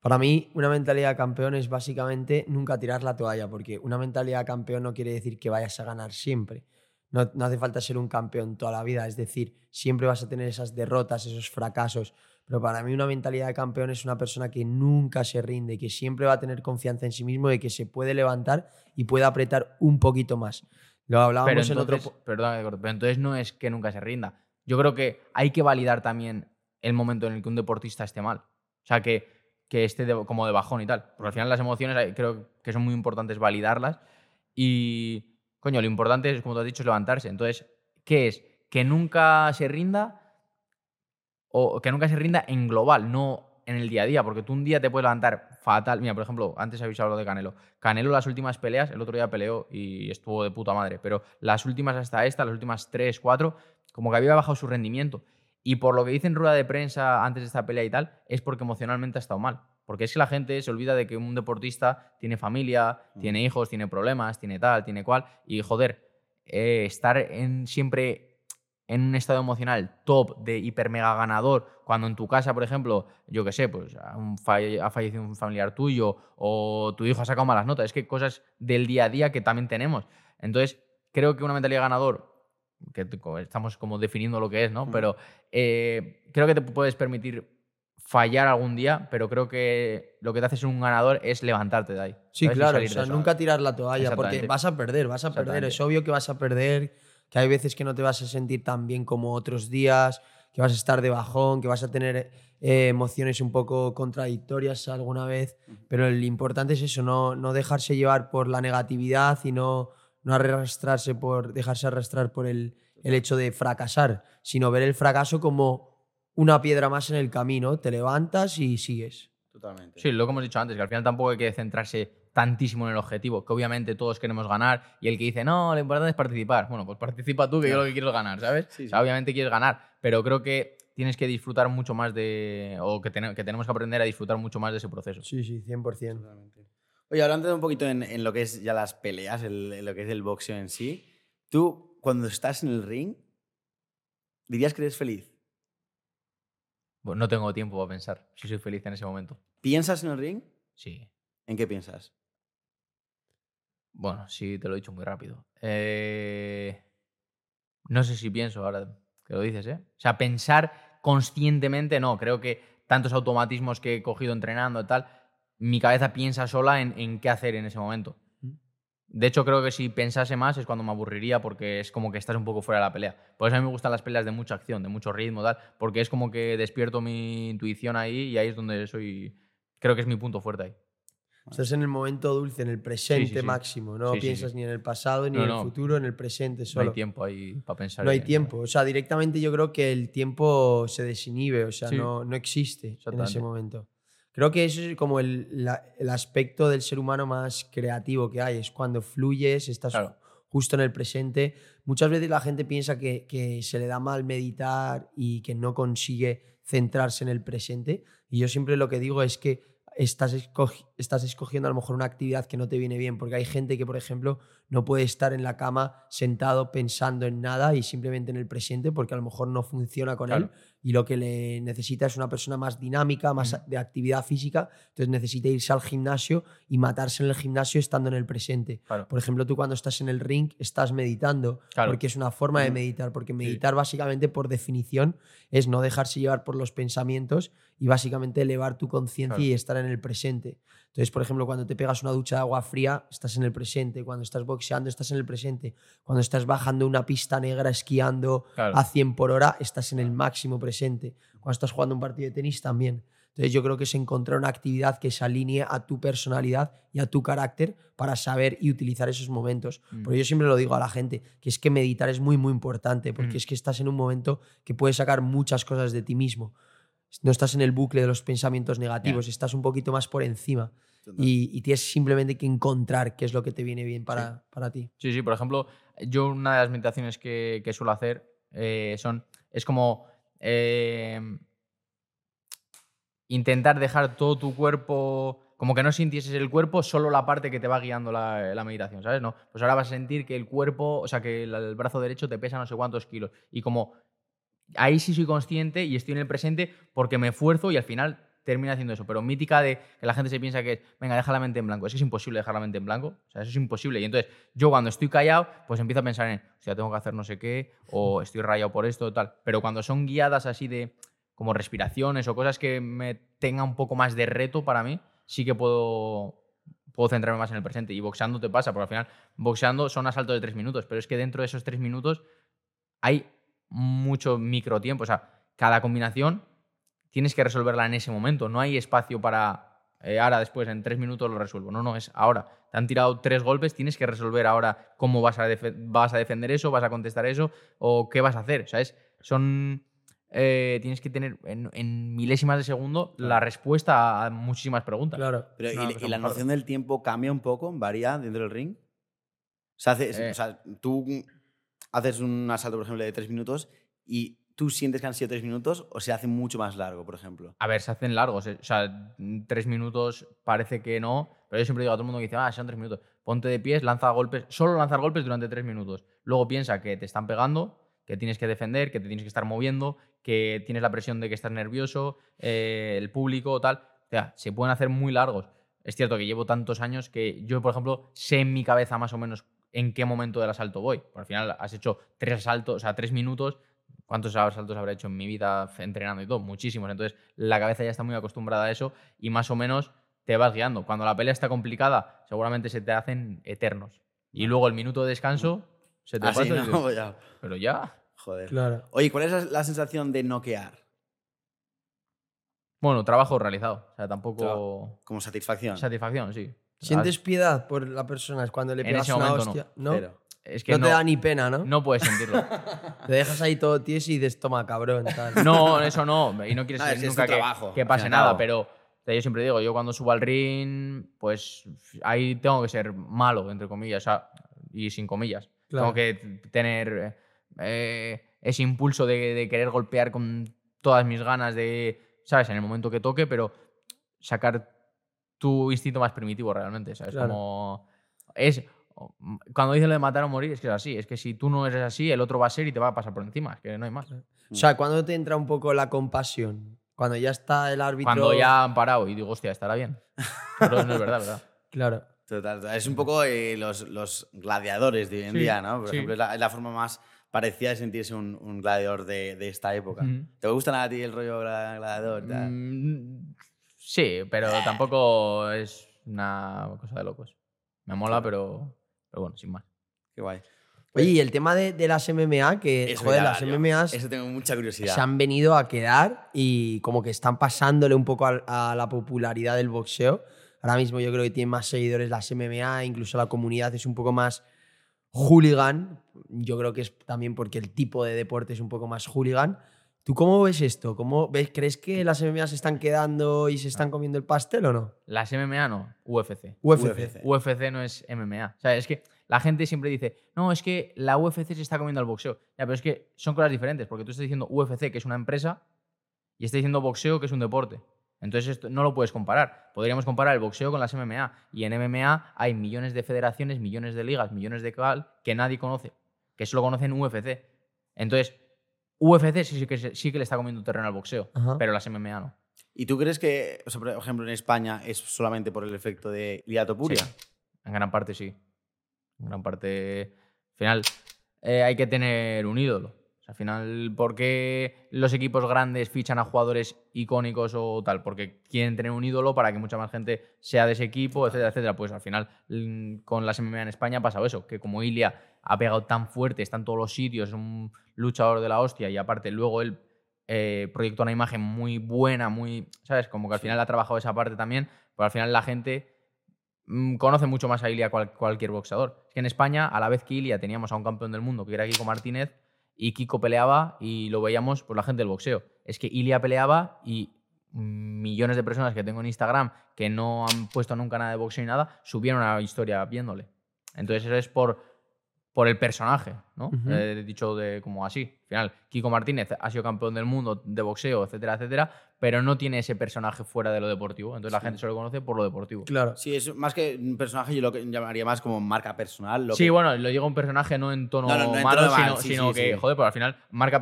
Para mí, una mentalidad de campeón es básicamente nunca tirar la toalla, porque una mentalidad de campeón no quiere decir que vayas a ganar siempre. No, no hace falta ser un campeón toda la vida, es decir, siempre vas a tener esas derrotas, esos fracasos. Pero para mí una mentalidad de campeón es una persona que nunca se rinde, que siempre va a tener confianza en sí mismo, de que se puede levantar y puede apretar un poquito más. Lo hablábamos Pero en otro... entonces, perdón, pero entonces no es que nunca se rinda. Yo creo que hay que validar también el momento en el que un deportista esté mal. O sea, que, que esté como de bajón y tal. Porque al final las emociones creo que son muy importantes validarlas. Y, coño, lo importante es, como tú has dicho, es levantarse. Entonces, ¿qué es? Que nunca se rinda o que nunca se rinda en global, no en el día a día, porque tú un día te puedes levantar fatal. Mira, por ejemplo, antes habéis hablado de Canelo. Canelo, las últimas peleas, el otro día peleó y estuvo de puta madre, pero las últimas hasta esta, las últimas tres, cuatro, como que había bajado su rendimiento. Y por lo que dicen rueda de prensa antes de esta pelea y tal, es porque emocionalmente ha estado mal. Porque es que la gente se olvida de que un deportista tiene familia, tiene hijos, tiene problemas, tiene tal, tiene cual. Y joder, eh, estar en, siempre en un estado emocional top de hiper mega ganador, cuando en tu casa, por ejemplo, yo qué sé, pues a un falle- ha fallecido un familiar tuyo o tu hijo ha sacado malas notas, es que cosas del día a día que también tenemos. Entonces, creo que una mentalidad ganador, que estamos como definiendo lo que es, ¿no? Pero eh, creo que te puedes permitir fallar algún día, pero creo que lo que te hace ser un ganador es levantarte de ahí. Sí, claro, o sea, nunca tirar la toalla, porque vas a perder, vas a perder. Es obvio que vas a perder, que hay veces que no te vas a sentir tan bien como otros días, que vas a estar de bajón, que vas a tener eh, emociones un poco contradictorias alguna vez, pero lo importante es eso, no, no dejarse llevar por la negatividad y no, no arrastrarse por, dejarse arrastrar por el, el hecho de fracasar, sino ver el fracaso como una piedra más en el camino, te levantas y sigues. Totalmente. Sí, lo que hemos dicho antes, que al final tampoco hay que centrarse tantísimo en el objetivo, que obviamente todos queremos ganar y el que dice, no, lo importante es participar. Bueno, pues participa tú, que yo lo que quiero es ganar, ¿sabes? Sí, O sea, sí. obviamente quieres ganar, pero creo que tienes que disfrutar mucho más de. o que, ten- que tenemos que aprender a disfrutar mucho más de ese proceso. Sí, sí, 100%. Oye, hablando de un poquito en, en lo que es ya las peleas, el- en lo que es el boxeo en sí, tú cuando estás en el ring, dirías que eres feliz. Bueno, no tengo tiempo para pensar si soy feliz en ese momento. ¿Piensas en el ring? Sí. ¿En qué piensas? Bueno, sí, te lo he dicho muy rápido. Eh, No sé si pienso ahora que lo dices, ¿eh? O sea, pensar conscientemente, no. Creo que tantos automatismos que he cogido entrenando y tal, mi cabeza piensa sola en, en qué hacer en ese momento. De hecho, creo que si pensase más es cuando me aburriría porque es como que estás un poco fuera de la pelea. Por eso a mí me gustan las peleas de mucha acción, de mucho ritmo, tal, porque es como que despierto mi intuición ahí y ahí es donde soy. Creo que es mi punto fuerte ahí. Estás en el momento dulce, en el presente Sí, sí, sí. máximo. No piensas ni en el pasado ni No, en el no. futuro, en el presente No solo. hay tiempo ahí para pensar. No hay tiempo. O sea, directamente yo creo que el tiempo se desinhibe, o sea, no, no existe en ese momento. Creo que eso es como el, la- el aspecto del ser humano más creativo que hay, es cuando fluyes, estás Claro. justo en el presente. Muchas veces la gente piensa que, que se le da mal meditar y que no consigue centrarse en el presente. Y yo siempre lo que digo es que estás, estás escogiendo a lo mejor una actividad que no te viene bien, porque hay gente que, por ejemplo, no puede estar en la cama sentado pensando en nada y simplemente en el presente porque a lo mejor no funciona con Claro. él y lo que le necesita es una persona más dinámica, más de actividad física, entonces necesita irse al gimnasio y matarse en el gimnasio estando en el presente. Claro. Por ejemplo, tú cuando estás en el ring estás meditando, Claro. porque es una forma de Ujú. meditar, porque meditar básicamente por definición es no dejarse llevar por los pensamientos y básicamente elevar tu conciencia y estar en el presente. Entonces, por ejemplo, cuando te pegas una ducha de agua fría, estás en el presente. Cuando estás boxeando, estás en el presente. Cuando estás bajando una pista negra esquiando Claro. a 100 por hora, estás en el máximo presente. Cuando estás jugando un partido de tenis, también. Entonces, yo creo que es encontrar una actividad que se alinee a tu personalidad y a tu carácter para saber y utilizar esos momentos. Mm. Porque yo siempre lo digo a la gente, que es que meditar es muy, muy importante, porque Mm. es que estás en un momento que puedes sacar muchas cosas de ti mismo. No estás en el bucle de los pensamientos negativos, estás un poquito más por encima. Y, y tienes simplemente que encontrar qué es lo que te viene bien para, para ti. Sí, sí, por ejemplo, yo una de las meditaciones que, que suelo hacer eh, son, es como eh, intentar dejar todo tu cuerpo, como que no sintieses el cuerpo, solo la parte que te va guiando la, la meditación, ¿sabes? No, pues ahora vas a sentir que el cuerpo, o sea, que el, el brazo derecho te pesa no sé cuántos kilos. Y como ahí sí soy consciente y estoy en el presente porque me esfuerzo y al final termina haciendo eso. Pero mítica de que la gente se piensa que es, venga, deja la mente en blanco. Es que es imposible dejar la mente en blanco. O sea, eso es imposible. Y entonces yo cuando estoy callado, pues empiezo a pensar en, o sea, tengo que hacer no sé qué, o estoy rayado por esto, tal. Pero cuando son guiadas así de como respiraciones o cosas que me tengan un poco más de reto para mí, sí que puedo, puedo centrarme más en el presente. Y boxeando te pasa, porque al final boxeando son asaltos de tres minutos, pero es que dentro de esos tres minutos hay mucho micro tiempo. O sea, cada combinación tienes que resolverla en ese momento. No hay espacio para eh, ahora, después, en tres minutos lo resuelvo. No, no, es ahora. Te han tirado tres golpes, tienes que resolver ahora cómo vas a, vas a defender eso, vas a contestar eso o qué vas a hacer. O sea, es- son. eh, tienes que tener en, en milésimas de segundo la respuesta a muchísimas preguntas. Claro. Pero, ¿y, la noción del tiempo cambia un poco? ¿Varía dentro del ring? O sea, haces- Eh. o sea, tú haces un asalto, por ejemplo, de tres minutos y tú sientes que han sido tres minutos o se hace mucho más largo, por ejemplo. A ver, se hacen largos. eh. O sea, tres minutos parece que no, pero yo siempre digo a todo el mundo que dice, ah, son tres minutos. Ponte de pies, lanza golpes, solo lanzar golpes durante tres minutos. Luego piensa que te están pegando, que tienes que defender, que te tienes que estar moviendo, que tienes la presión de que estás nervioso, eh, el público, tal. O sea, se pueden hacer muy largos. Es cierto que llevo tantos años que yo, por ejemplo, sé en mi cabeza más o menos en qué momento del asalto voy. Porque al final has hecho tres asaltos, o sea, tres minutos. ¿Cuántos asaltos habré hecho en mi vida entrenando y todo? Muchísimos. Entonces, la cabeza ya está muy acostumbrada a eso y más o menos te vas guiando. Cuando la pelea está complicada, seguramente se te hacen eternos. Y luego el minuto de descanso se te Así, pasa y ¿no? dices, Ya. pero ya. Joder. Claro. Oye, ¿cuál es la sensación de noquear? Bueno, trabajo realizado. O sea, tampoco... Como satisfacción. Satisfacción, sí. ¿Sientes piedad por la persona cuando le En pegas ese una momento no. hostia? No, Cero. Es que no no, te da ni pena, ¿no? no puedes sentirlo. *laughs* Te dejas ahí todo tieso y dices, toma, cabrón. Tal. No, eso no. Y no quieres Ah, es que es nunca tu que, trabajo, que al pase fin y al nada, cabo. pero o sea, yo siempre digo, yo cuando subo al ring, pues ahí tengo que ser malo, entre comillas, o sea, y sin comillas. Claro. Tengo que tener eh, ese impulso de, de querer golpear con todas mis ganas de, ¿sabes? En el momento que toque, pero sacar tu instinto más primitivo realmente, ¿sabes? Claro. Como es cuando dicen lo de matar o morir es que es así, es que si tú no eres así, el otro va a ser y te va a pasar por encima, es que no hay más. O sea, ¿cuándo te entra un poco la compasión? Cuando ya está el árbitro. Cuando ya han parado y digo, hostia, estará bien. Pero no es verdad, ¿verdad? *laughs* Claro. Total, total. Es un poco eh, los, los gladiadores de hoy en Sí, día, ¿no? Por sí. ejemplo, es la, es la forma más parecida de sentirse un, un gladiador de, de esta época. Ujú. ¿Te gusta a ti el rollo gla- gladiador? Mm, sí, pero tampoco es una cosa de locos. Me mola, pero, pero bueno, sin más. Qué guay. Oye, y el tema de, de las MMA, que, Eso joder, las yo- MMAs Eso tengo mucha curiosidad. se han venido a quedar y como que están pasándole un poco al- a, la popularidad del boxeo. Ahora mismo yo creo que tienen más seguidores las MMA, incluso la comunidad es un poco más hooligan. Yo creo que es también porque el tipo de deporte es un poco más hooligan. ¿Tú cómo ves esto? ¿Cómo ves, ¿Crees que las MMA se están quedando y se están comiendo el pastel o no? Las MMA no, UFC. UFC. UFC. UFC no es MMA. O sea, es que la gente siempre dice, no, es que la UFC se está comiendo al boxeo. Ya, pero es que son cosas diferentes, porque tú estás diciendo UFC, que es una empresa, y estás diciendo boxeo, que es un deporte. Entonces esto no lo puedes comparar. Podríamos comparar el boxeo con las MMA. Y en MMA hay millones de federaciones, millones de ligas, millones de cal que nadie conoce, que solo conocen UFC. Entonces, UFC sí, sí que, sí que le está comiendo terreno al boxeo, Ajá. pero las MMA no. ¿Y tú crees que, o sea, por ejemplo, en España es solamente por el efecto de Ilia Topuria? Sí, en gran parte sí. En gran parte. Al final, eh, hay que tener un ídolo. O sea, al final, ¿por qué los equipos grandes fichan a jugadores icónicos o tal? Porque quieren tener un ídolo para que mucha más gente sea de ese equipo, etcétera, etcétera. Pues al final, mm, con las MMA en España ha pasado eso, que como Ilia ha pegado tan fuerte, está en todos los sitios, es un luchador de la hostia y aparte luego él eh, proyectó una imagen muy buena, muy, ¿sabes? Como que al final ha trabajado esa parte también, pero al final la gente mm, conoce mucho más a Ilia cual- cualquier boxeador. Es que en España, a la vez que Ilia teníamos a un campeón del mundo, que era Kiko Martínez, y Kiko peleaba y lo veíamos por la gente del boxeo. Es que Ilia peleaba y millones de personas que tengo en Instagram que no han puesto nunca nada de boxeo ni nada, subieron una historia viéndole. Entonces eso es por, por el personaje, ¿no? Eh, dicho de como así. Al final, Kiko Martínez ha sido campeón del mundo de boxeo, etcétera, etcétera, pero no tiene ese personaje fuera de lo deportivo. Entonces la gente solo lo conoce por lo deportivo. Claro. Sí, es más que un personaje, yo lo que llamaría más como marca personal. Lo Sí, que- bueno, lo digo un personaje no en tono No, no, no en malo, tono sino, sí, sino sí, que, sí. joder, pero al final, marca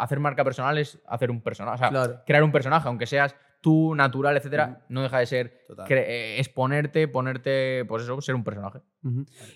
hacer marca personal es hacer un personaje. O sea, Claro. crear un personaje, aunque seas tú, natural, etcétera, no deja de ser eh, exponerte, ponerte, pues eso, ser un personaje.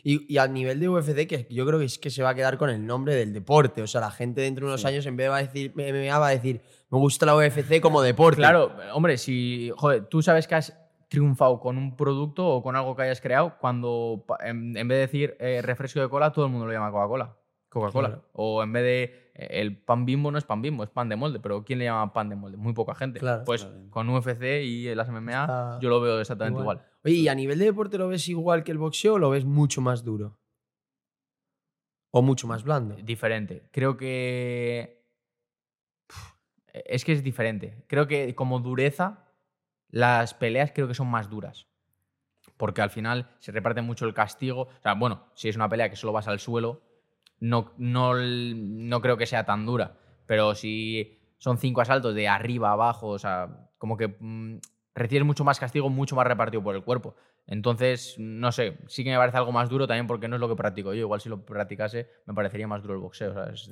Y, y a nivel de UFC, que yo creo que es que se va a quedar con el nombre del deporte. O sea, la gente dentro de unos Sí. años, en vez de va a decir MMA, va a decir, me gusta la UFC como deporte. Claro, hombre, si, joder, tú sabes que has triunfado con un producto o con algo que hayas creado cuando en, en vez de decir eh, refresco de cola, todo el mundo lo llama Coca-Cola. Coca-Cola. Claro. O en vez de el pan bimbo no es pan bimbo, es pan de molde. Pero ¿quién le llama pan de molde? Muy poca gente. Claro. pues Claro. con UFC y las MMA Está yo lo veo exactamente igual. Oye, ¿y a nivel de deporte lo ves igual que el boxeo o lo ves mucho más duro? ¿O mucho más blando? Diferente. Creo que. Es que es diferente. Creo que como dureza, las peleas creo que son más duras. Porque al final se reparte mucho el castigo. O sea, bueno, si es una pelea que solo vas al suelo, no, no, no creo que sea tan dura. Pero si son cinco asaltos de arriba abajo, o sea, como que mm, recibes mucho más castigo, mucho más repartido por el cuerpo. Entonces, no sé, sí que me parece algo más duro también porque no es lo que practico yo. Igual si lo practicase, me parecería más duro el boxeo. es,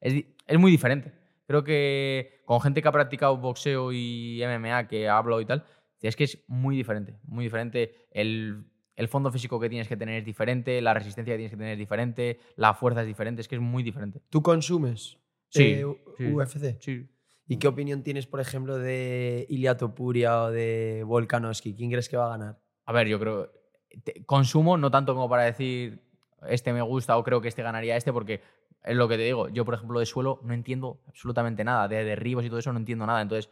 es muy diferente. Creo que con gente que ha practicado boxeo y MMA, que hablo y tal, es que es muy diferente. Muy diferente. El, el fondo físico que tienes que tener es diferente, la resistencia que tienes que tener es diferente, la fuerza es diferente, es que es muy diferente. ¿Tú consumes Sí, eh, sí. UFC? Sí. ¿Y qué opinión tienes, por ejemplo, de Ilia Topuria o de Volkanovski? ¿Quién crees que va a ganar? A ver, yo creo. te- consumo, no tanto como para decir este me gusta o creo que este ganaría este, porque es lo que te digo. Yo, por ejemplo, de suelo no entiendo absolutamente nada. De derribos y todo eso no entiendo nada. Entonces,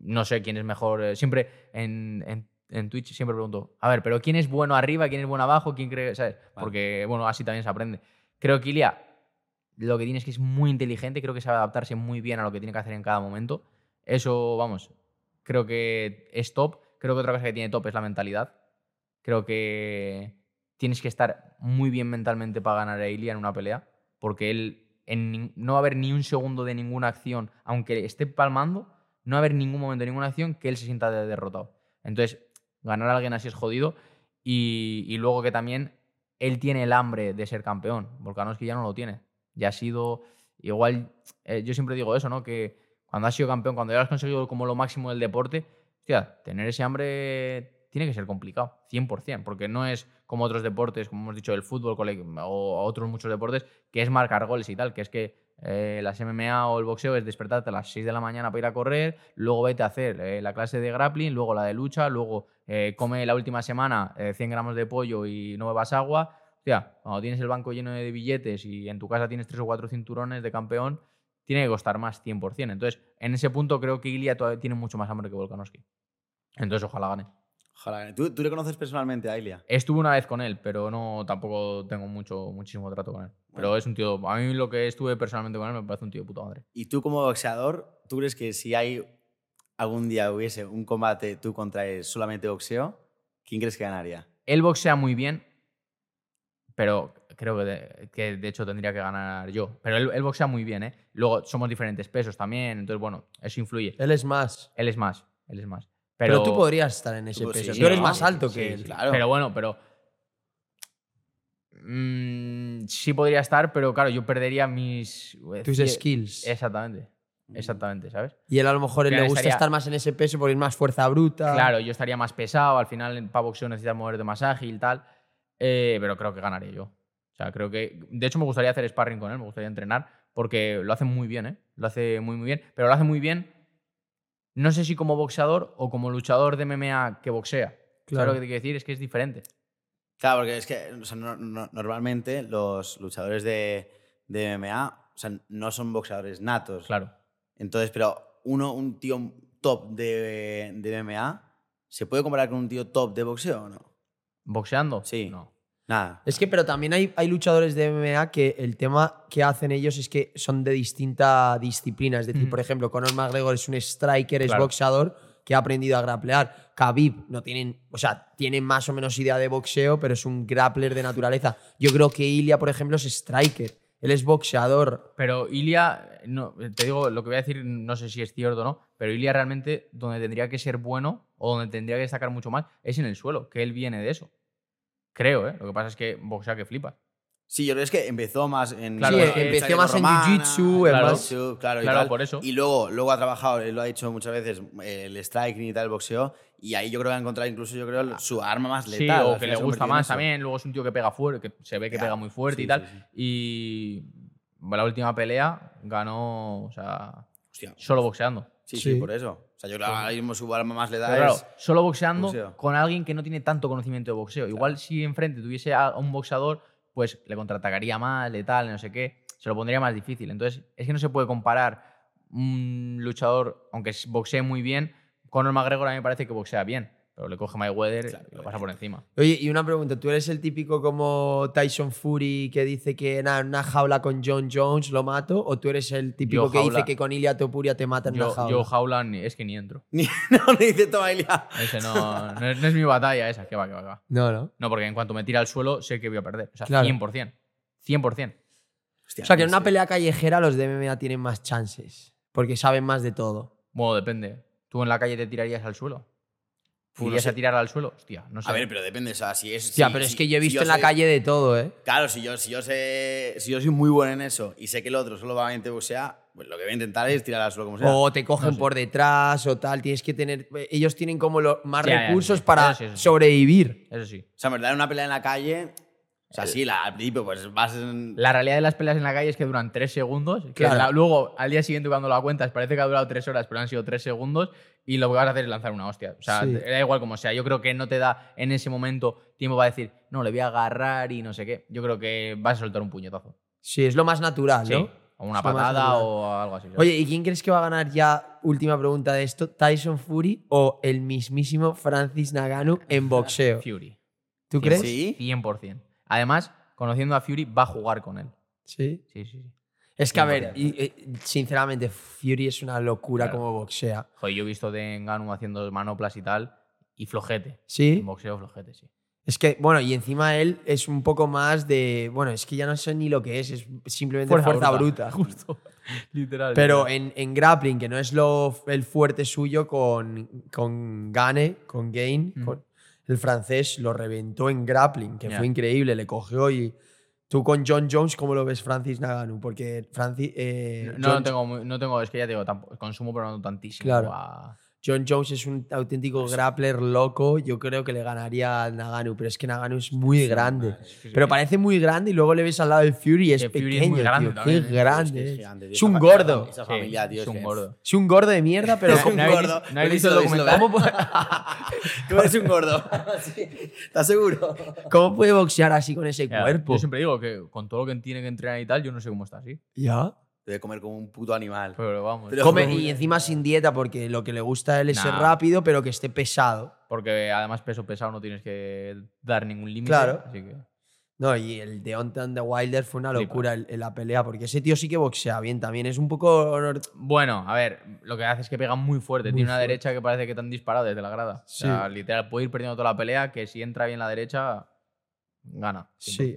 no sé quién es mejor. eh, Siempre en, en, en Twitch siempre pregunto, a ver, pero ¿quién es bueno arriba? ¿Quién es bueno abajo? ¿Quién cree? ¿Sabes? Porque, bueno, así también se aprende. Creo que Ilia lo que tiene es que es muy inteligente, creo que sabe adaptarse muy bien a lo que tiene que hacer en cada momento. Eso, vamos, creo que es top. Creo que otra cosa que tiene top es la mentalidad. Creo que tienes que estar muy bien mentalmente para ganar a Ilia en una pelea, porque él en no va a haber ni un segundo de ninguna acción, aunque esté palmando, no va a haber ningún momento de ninguna acción que él se sienta de- derrotado. Entonces, ganar a alguien así es jodido. Y, luego que también él tiene el hambre de ser campeón. Volkanovski ya no lo tiene. Ya ha sido. Igual, eh, yo siempre digo eso, ¿no? Que cuando has sido campeón, cuando ya has conseguido como lo máximo del deporte, hostia, tener ese hambre tiene que ser complicado, 100%, porque no es como otros deportes, como hemos dicho, el fútbol o otros muchos deportes, que es marcar goles y tal, que es que eh, las MMA o el boxeo es despertarte a las 6 de la mañana para ir a correr, luego vete a hacer eh, la clase de grappling, luego la de lucha, luego eh, come la última semana eh, 100 gramos de pollo y no bebas agua. Hostia, cuando tienes el banco lleno de billetes y en tu casa tienes tres o cuatro cinturones de campeón, tiene que costar más 100%. Entonces, en ese punto creo que Ilia todavía tiene mucho más hambre que Volkanovski. Entonces, ojalá gane. Ojalá. ¿Tú, tú le conoces personalmente a Ilia? Estuve una vez con él, pero no tampoco tengo mucho, muchísimo trato con él. Pero es un tío. A mí lo que estuve personalmente con él me parece un tío de puta madre. Y tú como boxeador, ¿tú crees que si hay algún día hubiese un combate tú contra él solamente boxeo, ¿quién crees que ganaría? Él boxea muy bien, pero creo que de, que de hecho tendría que ganar yo. Pero él, él boxea muy bien, ¿eh? Luego somos diferentes pesos también, entonces bueno, eso influye. Él es más. Él es más, él es más. Pero, Pero, tú podrías estar en ese Tú- peso. sí, tú eres más alto que él. claro. Pero bueno, pero. Mm, sí podría estar, pero claro, yo perdería mis. Tus skills. Exactamente. Exactamente, ¿sabes? Y él a lo mejor él le gusta estaría- estar más en ese peso porque es más fuerza bruta. Claro, yo estaría más pesado, al final para boxeo necesitas moverte más ágil, tal. eh, pero creo que ganaría yo. O sea, creo que. De hecho, me gustaría hacer sparring con él, me gustaría entrenar, porque lo hace muy bien, ¿eh? Lo hace muy, muy bien. Pero lo hace muy bien, no sé si como boxeador o como luchador de MMA que boxea. Claro. Lo que te quiero decir? Es que es diferente. Claro, porque es que o sea, no- no- normalmente los luchadores de, de MMA o sea, no son boxeadores natos. Claro. Entonces, pero uno, un tío top de, de MMA, ¿se puede comparar con un tío top de boxeo o no? ¿Boxeando? Sí. No. Nada. Es que, pero también hay, hay luchadores de MMA que el tema que hacen ellos es que son de distinta disciplina. Es decir, Ujú. por ejemplo, Conor McGregor es un striker, es Claro. boxeador que ha aprendido a grapplear. Khabib no tienen, o sea, tienen más o menos idea de boxeo, pero es un grappler de naturaleza. Yo creo que Ilya, por ejemplo, es striker. Él es boxeador. Pero Ilia, no, te digo, lo que voy a decir, no sé si es cierto o no, pero Ilia realmente donde tendría que ser bueno o donde tendría que destacar mucho más es en el suelo, que él viene de eso. Creo, ¿eh? Lo que pasa es que boxea que flipa. Sí, yo creo que es que empezó más en. Claro, sí, es que empecé más en jiu-jitsu, en claro. más- claro, y Claro, tal. por eso. Y luego, luego ha trabajado, él lo ha dicho muchas veces, el striking y tal, el boxeo, y ahí yo creo que ha encontrado incluso, yo creo, su arma más Sí, letal. o al que le gusta más también. Luego es un tío que pega fuerte, que se ve que Ya. pega muy fuerte Sí, y tal. sí, sí. Y la última pelea ganó, o sea, Hostia. solo boxeando. Sí, Sí. sí, por eso. O sea, yo ahora mismo su arma más letal Pero claro, es. solo boxeando boxeo. con alguien que no tiene tanto conocimiento de boxeo. Igual si enfrente tuviese a un boxeador, pues le contraatacaría más, letal, no sé qué, se lo pondría más difícil. Entonces, es que no se puede comparar un luchador, aunque boxee muy bien, Conor McGregor a mí me parece que boxea bien, pero le coge Mayweather Claro, y lo pasa por encima. Oye, y una pregunta, ¿tú eres el típico como Tyson Fury que dice que en una jaula con John Jones lo mato? ¿O tú eres el típico Yo que jaula- dice que con Ilia Topuria te mata en una Yo, jaula? yo jaula ni- es que ni entro. *laughs* No, le dice toma Ilia. Ese no, no, es, no es mi batalla esa, que va, que va, que va. no, no. No, porque en cuanto me tira al suelo sé que voy a perder. O sea, Claro. 100%. 100%. Hostia, O sea, que en sí. una pelea callejera los de MMA tienen más chances, porque saben más de todo. Bueno, depende. ¿Tú en la calle te tirarías al suelo? No ¿Irías sé. a tirar al suelo? Hostia, no sé. A ver, pero depende, o sea, si es. Hostia, si- pero si- es que yo he si visto en la soy- calle de todo, ¿eh? Claro, si yo, si yo sé. Si yo soy muy bueno en eso y sé que el otro solo va a boxea, pues lo que voy a intentar es tirar al suelo como sea. O te cogen por detrás o tal, tienes que tener... Ellos tienen como los más Ya, ya, recursos para Eso sí, eso sí. sobrevivir. Eso sí. O sea, en verdad, en una pelea en la calle. O sea, sí, la- al principio, pues vas en. La realidad de las peleas en la calle es que duran tres segundos. Que Claro. la- luego, al día siguiente, cuando la cuentas, parece que ha durado tres horas, pero han sido tres segundos. Y lo que vas a hacer es lanzar una hostia. O sea, Sí. da igual como sea. Yo creo que no te da en ese momento tiempo para decir, no, le voy a agarrar y no sé qué. Yo creo que vas a soltar un puñetazo. Sí, es lo más natural, Sí. ¿no? O una Es patada o algo así. ¿sabes? Oye, ¿y quién crees que va a ganar ya? Última pregunta de esto: ¿Tyson Fury o el mismísimo Francis Nagano en boxeo? Fury. ¿Tú crees? Sí. 100%. Además, conociendo a Fury, va a jugar con él. Sí. Sí, sí, sí. Es que, a ver, y- y, sinceramente, Fury es una locura Claro. como boxea. Joder, yo he visto de Enganu haciendo manoplas y tal, y flojete. ¿Sí? En boxeo, flojete, sí. Es que, bueno, y encima él es un poco más de. Bueno, es que ya no sé ni lo que es, es simplemente fuerza, bruta. *laughs* Justo. Literal. Pero en, en grappling, que no es lo, el fuerte suyo, con, con Gane, con Gain, Mm. con el francés, lo reventó en grappling, que fue increíble, le cogió y. Tú con John Jones, ¿cómo lo ves Francis Naganu? Porque Francis. eh, No, John, no tengo, no tengo, es que ya te digo, tampoco, consumo, pero no tantísimo. Claro. a- John Jones es un auténtico grappler loco. Yo creo que le ganaría a Naganu, pero es que Naganu es muy grande. Pero parece muy grande y luego le ves al lado del Fury y es Que Fury es pequeño, muy grande tío. Qué ¿eh? grande. Es es. gigante, tío. Es un gordo. Esa Sí, familia, tío. es un gordo. Es un gordo de mierda, *laughs* pero Es un ¿No habéis gordo. no He visto *laughs* *laughs* Tú eres un gordo. ¿Estás seguro? ¿cómo puede boxear así con ese Ya, cuerpo? Yo siempre digo que con todo lo que tiene que entrenar y tal, yo no sé cómo está así. Ya. Debe comer como un puto animal. Pero vamos. Pero- Come, y encima sin dieta, porque lo que le gusta a él es ser rápido, pero que esté pesado. Porque además peso pesado no tienes que dar ningún límite. Claro. Así que... No, y el de on de Wilder fue una locura en, en la pelea, porque ese tío sí que boxea bien también. Es un poco. Bueno, a ver, lo que hace es que pega muy fuerte. Muy Tiene una fuerte. derecha que parece que te han disparado desde la grada. O sea, literal, puede ir perdiendo toda la pelea, que si entra bien la derecha, gana. 100%. Sí.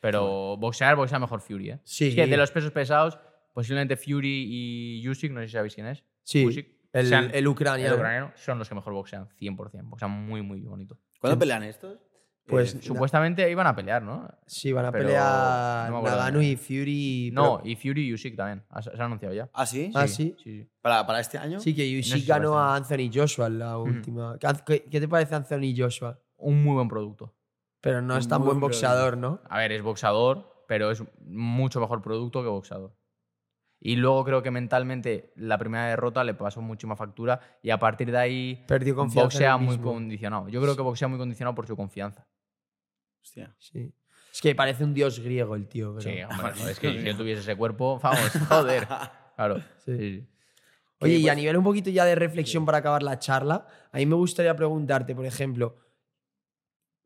Pero boxear, boxea mejor Fury, ¿eh? Sí. Es que de los pesos pesados, posiblemente Fury y Usyk, no sé si sabéis quién es. Sí, Usyk, el, sean- el ucraniano. el ucraniano, son los que mejor boxean, 100%. Boxean muy, muy bonito. ¿Cuándo pelean estos? Pues Eh, Supuestamente iban a pelear, ¿no? Sí, van a Pero pelear no Nagano y Fury. No, pero- y Fury y Usyk también. Se ha anunciado ya. ¿Ah, sí? Ah, sí. Sí, sí. ¿Para, ¿Para este año? Sí, que No Usyk sé si ganó va a Anthony Joshua en la última. ¿Qué, qué te parece Anthony Joshua? Un muy buen producto. Pero no es Un tan muy buen buen boxeador, ¿no? A ver, es boxador, pero es mucho mejor producto que boxeador. Y luego creo que mentalmente la primera derrota le pasó muchísima factura y a partir de ahí Perdió confianza. boxea muy mismo. condicionado. Yo creo que boxea muy condicionado por su confianza. Hostia. Sí. Es que parece un dios griego el tío. pero- Sí, *laughs* hombre, es que si yo tuviese ese cuerpo, vamos, *laughs* joder. Claro. Sí. Oye, y pues- a nivel un poquito ya de reflexión para acabar la charla, a mí me gustaría preguntarte, por ejemplo,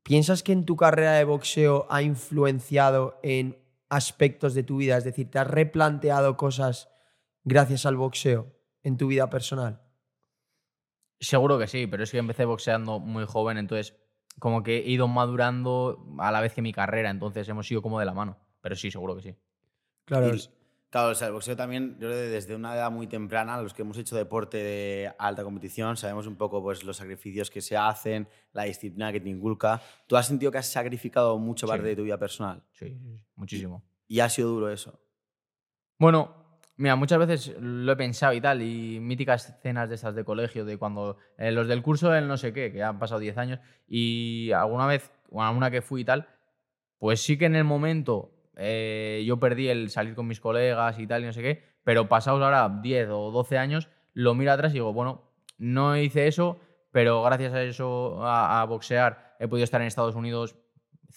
¿piensas que en tu carrera de boxeo ha influenciado en aspectos de tu vida? Es decir, ¿te has replanteado cosas gracias al boxeo en tu vida personal? Seguro que sí, pero es que empecé boxeando muy joven, entonces como que he ido madurando a la vez que mi carrera, entonces hemos ido como de la mano. Pero sí, seguro que sí. Claro, Y- es- Claro, o sea, el boxeo también, yo creo que desde una edad muy temprana, los que hemos hecho deporte de alta competición, sabemos un poco pues, los sacrificios que se hacen, la disciplina que te inculca. ¿Tú has sentido que has sacrificado mucho Sí. parte de tu vida personal? Sí, sí, sí, muchísimo. Y ha sido duro eso. Bueno, mira, muchas veces lo he pensado y tal, y míticas escenas de esas de colegio, de cuando eh, los del curso del no sé qué, que han pasado 10 años, y alguna vez, o alguna que fui y tal, pues sí que en el momento eh, yo perdí el salir con mis colegas y tal, y no sé qué, pero pasados ahora 10 o 12 años, lo miro atrás y digo, bueno, no hice eso, pero gracias a eso, a, a boxear, he podido estar en Estados Unidos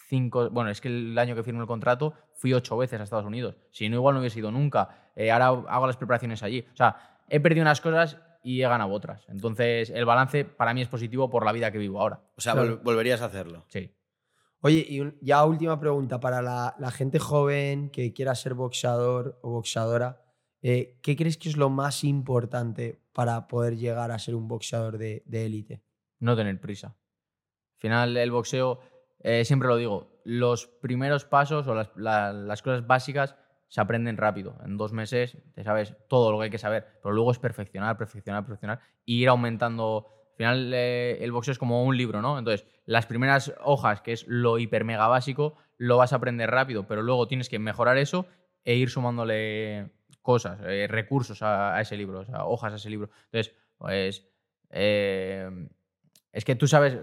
cinco, bueno, es que el año que firmé el contrato fui ocho veces a Estados Unidos. Si no, igual no hubiese ido nunca. Eh, ahora hago las preparaciones allí. O sea, he perdido unas cosas y he ganado otras. Entonces, el balance para mí es positivo por la vida que vivo ahora. O sea, Claro. vol- volverías a hacerlo. Sí. Oye, y ya última pregunta para la, gente joven que quiera ser boxeador o boxeadora. eh, ¿Qué crees que es lo más importante para poder llegar a ser un boxeador de élite? No tener prisa. Al final, el boxeo, eh, siempre lo digo, los primeros pasos o las, la- las cosas básicas se aprenden rápido. En dos meses te sabes todo lo que hay que saber, pero luego es perfeccionar, perfeccionar, perfeccionar y ir aumentando. Al final, eh, el boxeo es como un libro, ¿no? Entonces, las primeras hojas, que es lo hiper mega básico, lo vas a aprender rápido, pero luego tienes que mejorar eso e ir sumándole cosas, eh, recursos a, a ese libro, o sea, hojas a ese libro. Entonces, pues, eh, es que tú sabes,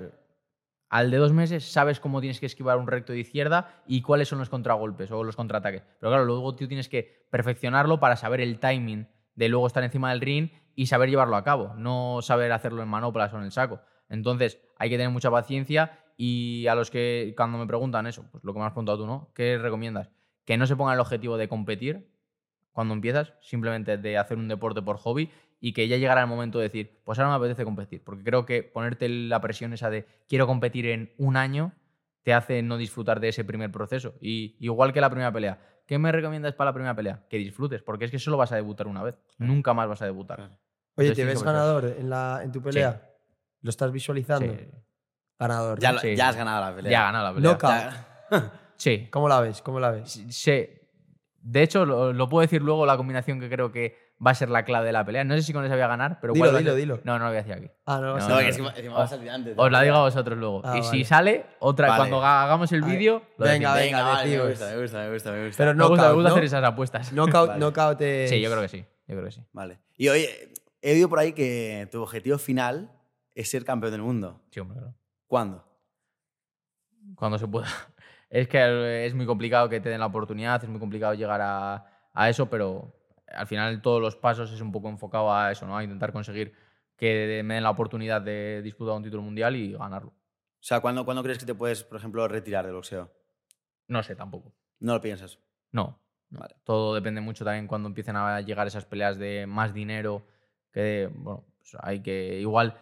al de dos meses sabes cómo tienes que esquivar un recto de izquierda y cuáles son los contragolpes o los contraataques. Pero claro, luego tú tienes que perfeccionarlo para saber el timing de luego estar encima del ring y saber llevarlo a cabo, no saber hacerlo en manoplas o en el saco. Entonces, hay que tener mucha paciencia y a los que cuando me preguntan eso, pues lo que me has preguntado tú, ¿no? ¿Qué recomiendas? Que no se pongan el objetivo de competir cuando empiezas, simplemente de hacer un deporte por hobby y que ya llegará el momento de decir, pues ahora me apetece competir, porque creo que ponerte la presión esa de quiero competir en un año te hace no disfrutar de ese primer proceso. Y igual que la primera pelea, ¿qué me recomiendas para la primera pelea? Que disfrutes, porque es que solo vas a debutar una vez, nunca más vas a debutar. Oye, Entonces ¿te ves ganador en, la, en tu pelea? ¿Lo estás visualizando? Sí. Ganador. Ya, has ganado la pelea. Ya ha ganado la pelea. Ya- Sí. *laughs* ¿Cómo la ves? ¿Cómo la ves? Sí. De hecho, lo, lo puedo decir luego la combinación que creo que va a ser la clave de la pelea. No sé si con esa voy a ganar, pero Dilo, ¿cuál va a dilo, dilo. No, no lo voy a decir aquí. Ah, no, No, No, no, que no. va a salir antes. Os la digo a vosotros luego. Ah, y vale. si sale, otra, Vale. cuando ha- hagamos el vídeo, lo Venga, decimos. venga, vale, me gusta, me gusta, me gusta, me gusta. Pero Me gusta, me gusta ¿no? hacer esas apuestas. Knockout, Vale. knockout es... Sí, yo creo que sí. Yo creo que sí. Vale. Y oye, he oído por ahí que tu objetivo final es ser campeón del mundo. Sí, hombre, claro. ¿Cuándo? Cuando se pueda. *laughs* Es que es muy complicado que te den la oportunidad, es muy complicado llegar a, a eso, pero al final todos los pasos es un poco enfocado a eso, ¿no? A intentar conseguir que me den la oportunidad de disputar un título mundial y ganarlo. O sea, ¿cuándo, ¿cuándo crees que te puedes, por ejemplo, retirar del boxeo? No sé tampoco. No lo piensas. No. no. Todo depende mucho también cuando empiecen a llegar esas peleas de más dinero. Que, bueno, pues hay que. Igual,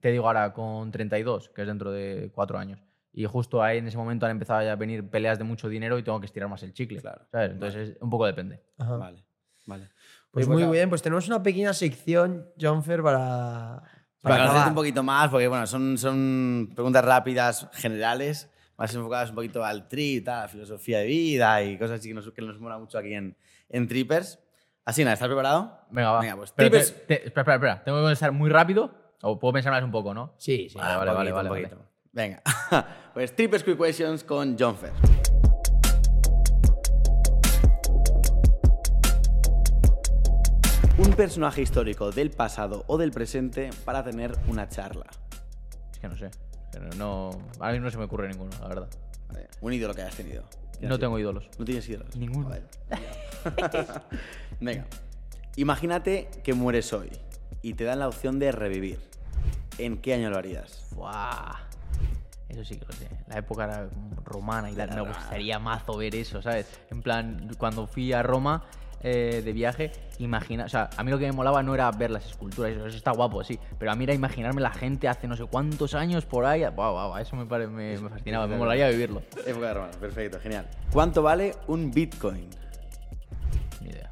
te digo ahora con 32, que es dentro de cuatro años. Y justo ahí en ese momento han empezado ya a venir peleas de mucho dinero y tengo que estirar más el chicle. Claro. ¿sabes? Entonces, es- un poco depende. Ajá. Vale, vale. Pues muy bien, pues tenemos una pequeña sección, Jonfer, para... Para conocerte acabar. un poquito más, porque bueno, son, son preguntas rápidas, generales, más enfocadas un poquito al trip, a la filosofía de vida y cosas así que nos, que nos mola mucho aquí en, en Trippers. Así, nada, ¿estás preparado? Venga, va. Venga, pues Pero te- Trippers. te- espera, espera, espera. Tengo que pensar muy rápido o puedo pensar más un poco, ¿no? Sí, sí. Vale, vale, vale, poquito, vale, un vale. Venga. *laughs* pues Trippers Quick Questions con John Un personaje histórico del pasado o del presente para tener una charla. Es que no sé. Que no, ahora mismo no se me ocurre ninguno, la verdad. Vale, Un ídolo que hayas tenido. No tengo ídolos. ¿No tienes ídolos? Ninguno. Joder. *laughs* Venga. Imagínate que mueres hoy y te dan la opción de revivir. ¿En qué año lo harías? Buah. Eso sí que lo sé. La época era romana y tal. Me gustaría mazo ver eso, ¿sabes? En plan, cuando fui a Roma eh, de viaje, imagina. O sea, a mí lo que me molaba no era ver las esculturas, eso, eso está guapo, sí. Pero a mí era imaginarme la gente hace no sé cuántos años por ahí. Buah, buah, eso me, pare- me, me fascinaba, me molaría vivirlo. Época de romano, perfecto, genial. ¿Cuánto vale un Bitcoin? Ni idea.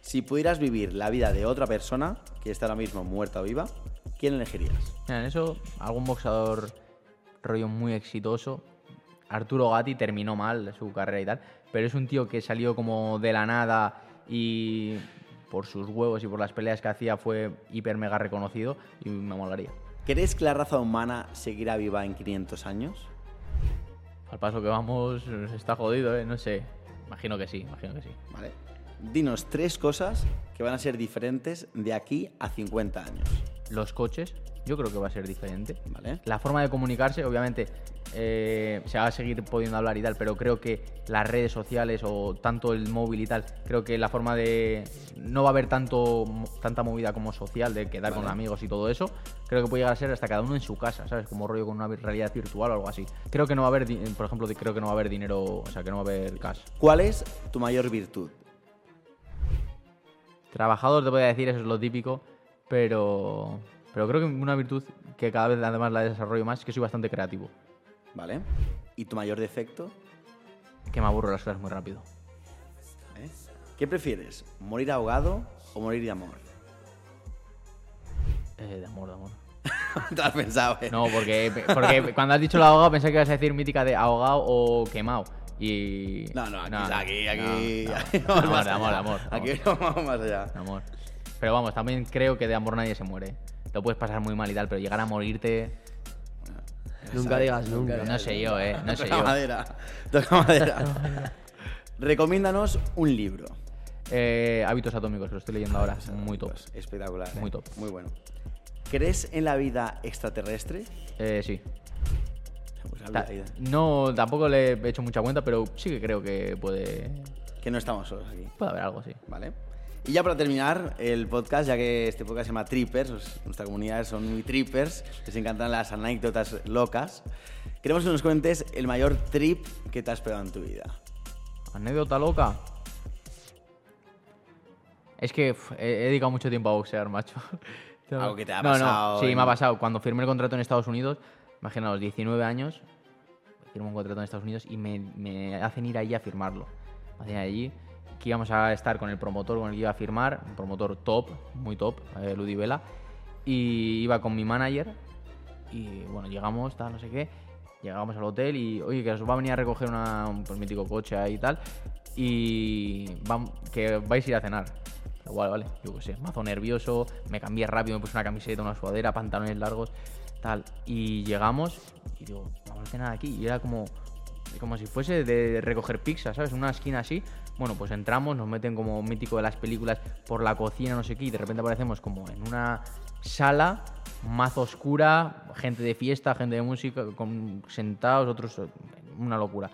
Si pudieras vivir la vida de otra persona que está ahora mismo muerta o viva, ¿quién elegirías? Mira, en eso, algún boxeador rollo muy exitoso. Arturo Gatti terminó mal su carrera y tal, pero es un tío que salió como de la nada y por sus huevos y por las peleas que hacía fue hiper mega reconocido y me molaría. ¿Crees que la raza humana seguirá viva en 500 años? Al paso que vamos, está jodido, ¿eh? No sé. Imagino que sí, imagino que sí. Vale. Dinos tres cosas que van a ser diferentes de aquí a 50 años. Los coches, yo creo que va a ser diferente. ¿Vale? La forma de comunicarse, obviamente, eh, se va a seguir pudiendo hablar y tal, pero creo que las redes sociales o tanto el móvil y tal, creo que la forma de. No va a haber tanto, tanta movida como social de quedar con amigos y todo eso. Creo que puede llegar a ser hasta cada uno en su casa, ¿sabes? Como rollo con una realidad virtual o algo así. Creo que no va a haber, por ejemplo, creo que no va a haber dinero, o sea, que no va a haber cash. ¿Cuál es tu mayor virtud? Trabajador te voy a decir, eso es lo típico, pero. Pero creo que una virtud que cada vez además la desarrollo más es que soy bastante creativo. ¿Vale? ¿Y tu mayor defecto? Que me aburro las cosas muy rápido. ¿Eh? ¿Qué prefieres? ¿Morir ahogado o morir de amor? Eh, de amor, de amor. *laughs* Te has pensado, ¿eh? No, porque, porque cuando has dicho lo ahogado pensé que ibas a decir mítica de ahogado o quemado. Y. No, no, aquí, no, aquí, aquí. no. aquí amor, amor, amor. Aquí amor, no vamos más allá. de amor. Pero vamos, también creo que de amor nadie se muere. Lo puedes pasar muy mal y tal, pero llegar a morirte. Nunca digas nunca. No sé yo, eh. No sé Toca yo. madera. Toca *laughs* madera. Recomiéndanos un libro. Eh, hábitos atómicos, que lo estoy leyendo ahora. Muy top. Espectacular. ¿eh? Muy top. Muy bueno. ¿Crees en la vida extraterrestre? Eh, sí. Pues Ta- habla- No, tampoco le he hecho mucha cuenta, pero sí que creo que puede. que no estamos solos aquí. Puede haber algo, sí. ¿Vale? Y ya para terminar el podcast, ya que este podcast se llama Trippers, pues, nuestra comunidad son muy trippers, les encantan las anécdotas locas. Queremos que nos cuentes el mayor trip que te has pegado en tu vida. Anécdota loca. Es que uf, he, he dedicado mucho tiempo a boxear, macho. *laughs* Algo que te ha No, no, pasado Sí, en- me ha pasado. Cuando firmé el contrato en Estados Unidos, imagina, a los 19 años, firmo un contrato en Estados Unidos y me, me hacen ir allí a firmarlo. Me hacen ir allí, que íbamos a estar con el promotor con el que iba a firmar, un promotor top, muy top, eh, Ludi Vela, y iba con mi manager Y bueno, llegamos, tal, no sé qué. Llegamos al hotel y, oye, que os va a venir a recoger una, un pues, mítico coche ahí y tal. Y que vais a ir a cenar. Igual, vale, yo qué sé, mazo nervioso, me cambié rápido, me puse una camiseta, una sudadera, pantalones largos, tal. Y llegamos y digo, vamos a cenar aquí. Y era como, como si fuese de recoger pizza, ¿sabes? Una esquina así. Bueno, pues entramos, nos meten como mítico de las películas por la cocina, no sé qué, y de repente aparecemos como en una sala más oscura, gente de fiesta, gente de música, con, sentados, otros, una locura.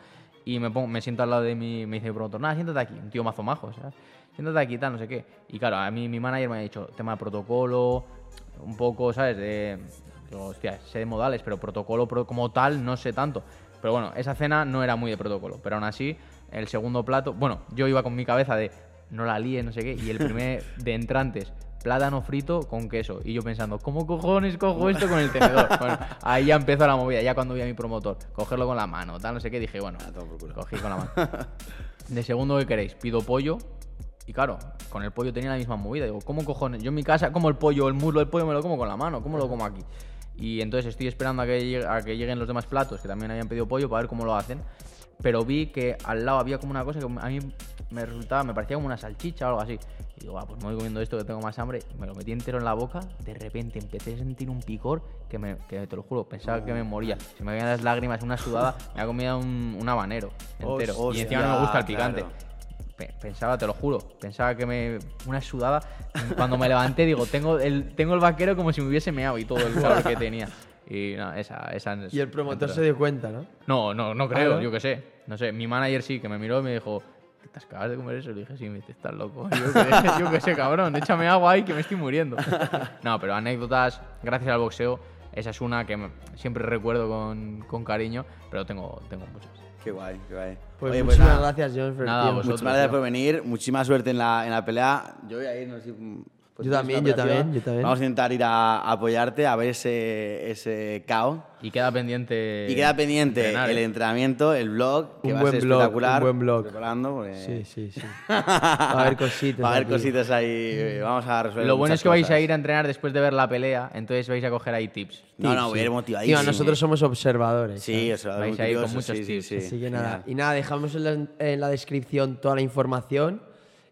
Y me, pongo, me siento al lado de mi, me dice mi promotor, nada, siéntate aquí, un tío mazo majo, ¿sabes? Siéntate aquí, tal, no sé qué. Y claro, a mí mi manager me ha dicho, tema de protocolo, un poco, ¿sabes? De, digo, hostia, sé de modales, pero protocolo pro- como tal no sé tanto. Pero bueno, esa cena no era muy de protocolo, pero aún así, el segundo plato, bueno, yo iba con mi cabeza de no la líes, no sé qué, y el primer de entrantes, plátano frito con queso. Y yo pensando, ¿cómo cojones cojo esto con el tenedor? Bueno, ahí ya empezó la movida, ya cuando vi a mi promotor, cogerlo con la mano, tal, no sé qué, dije, bueno, Ah, cogí con la mano. *laughs* De segundo, ¿qué queréis? Pido pollo. Y claro, con el pollo tenía la misma movida. Digo, ¿cómo cojones? Yo en mi casa como el pollo, el muslo del pollo me lo como con la mano. ¿Cómo lo como aquí? Y entonces estoy esperando a que, llegue- a que lleguen los demás platos, que también habían pedido pollo, para ver cómo lo hacen. Pero vi que al lado había como una cosa que a mí me resultaba, me parecía como una salchicha o algo así. Y digo, ah, pues me voy comiendo esto que tengo más hambre. Me lo metí entero en la boca. De repente empecé a sentir un picor que, me, que te lo juro, pensaba que me moría. Se me veían las lágrimas, una sudada. Me ha comido un, un habanero entero. y Hostia, encima no me gusta el picante. claro. Pe- Pensaba, te lo juro, pensaba que me. Una sudada. Cuando me levanté, digo, tengo el, tengo el vaquero como si me hubiese meado y todo el calor que tenía. Y no, esa, esa Y el promotor se dio cuenta, ¿no? No, no, no creo, ¿no? yo qué sé. No sé, mi manager sí, que me miró y me dijo, ¿qué te acabas de comer eso? Le dije, sí, me dice, estás loco. *laughs* Yo qué, yo qué sé, cabrón, échame agua ahí que me estoy muriendo. *laughs* No, pero anécdotas, gracias al boxeo, esa es una que siempre recuerdo con, con cariño, pero tengo, tengo muchas. Qué guay, qué guay. Pues Oye, muchísimas nada, gracias, John, por. Muchísimas gracias por venir. Muchísima suerte en la, en la pelea. Yo voy a ir, no sé si, pues, Yo también, yo también, yo también. Vamos a intentar ir a, a apoyarte, a ver ese, ese KO. Y queda pendiente. Y queda pendiente entrenar, el ¿eh? entrenamiento, el blog, que Un va a buen ser blog, espectacular. un buen blog. Preparando, porque- Sí, sí, sí. *laughs* Va a haber cositas. Va a haber aquí. cositas ahí. eh, Vamos a resolver. Lo bueno es que vais a cosas. ir a entrenar después de ver la pelea, entonces vais a coger ahí tips. No, no, Sí, voy a ir sí. motivadísimo. Tío, nosotros somos observadores. Sí, ¿sabes? o sea, Vais a ir con muchos sí, sí, tips. sí. Así que nada. Y nada, dejamos en la, en la descripción toda la información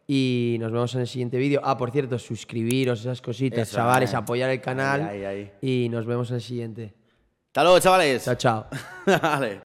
y nos vemos en el siguiente vídeo. Ah, por cierto, suscribiros, esas cositas, Eso, chavales, apoyar el canal Ahí, ahí, ahí. y nos vemos en el siguiente. Hasta luego, chavales. Chao, chao. *laughs* Vale.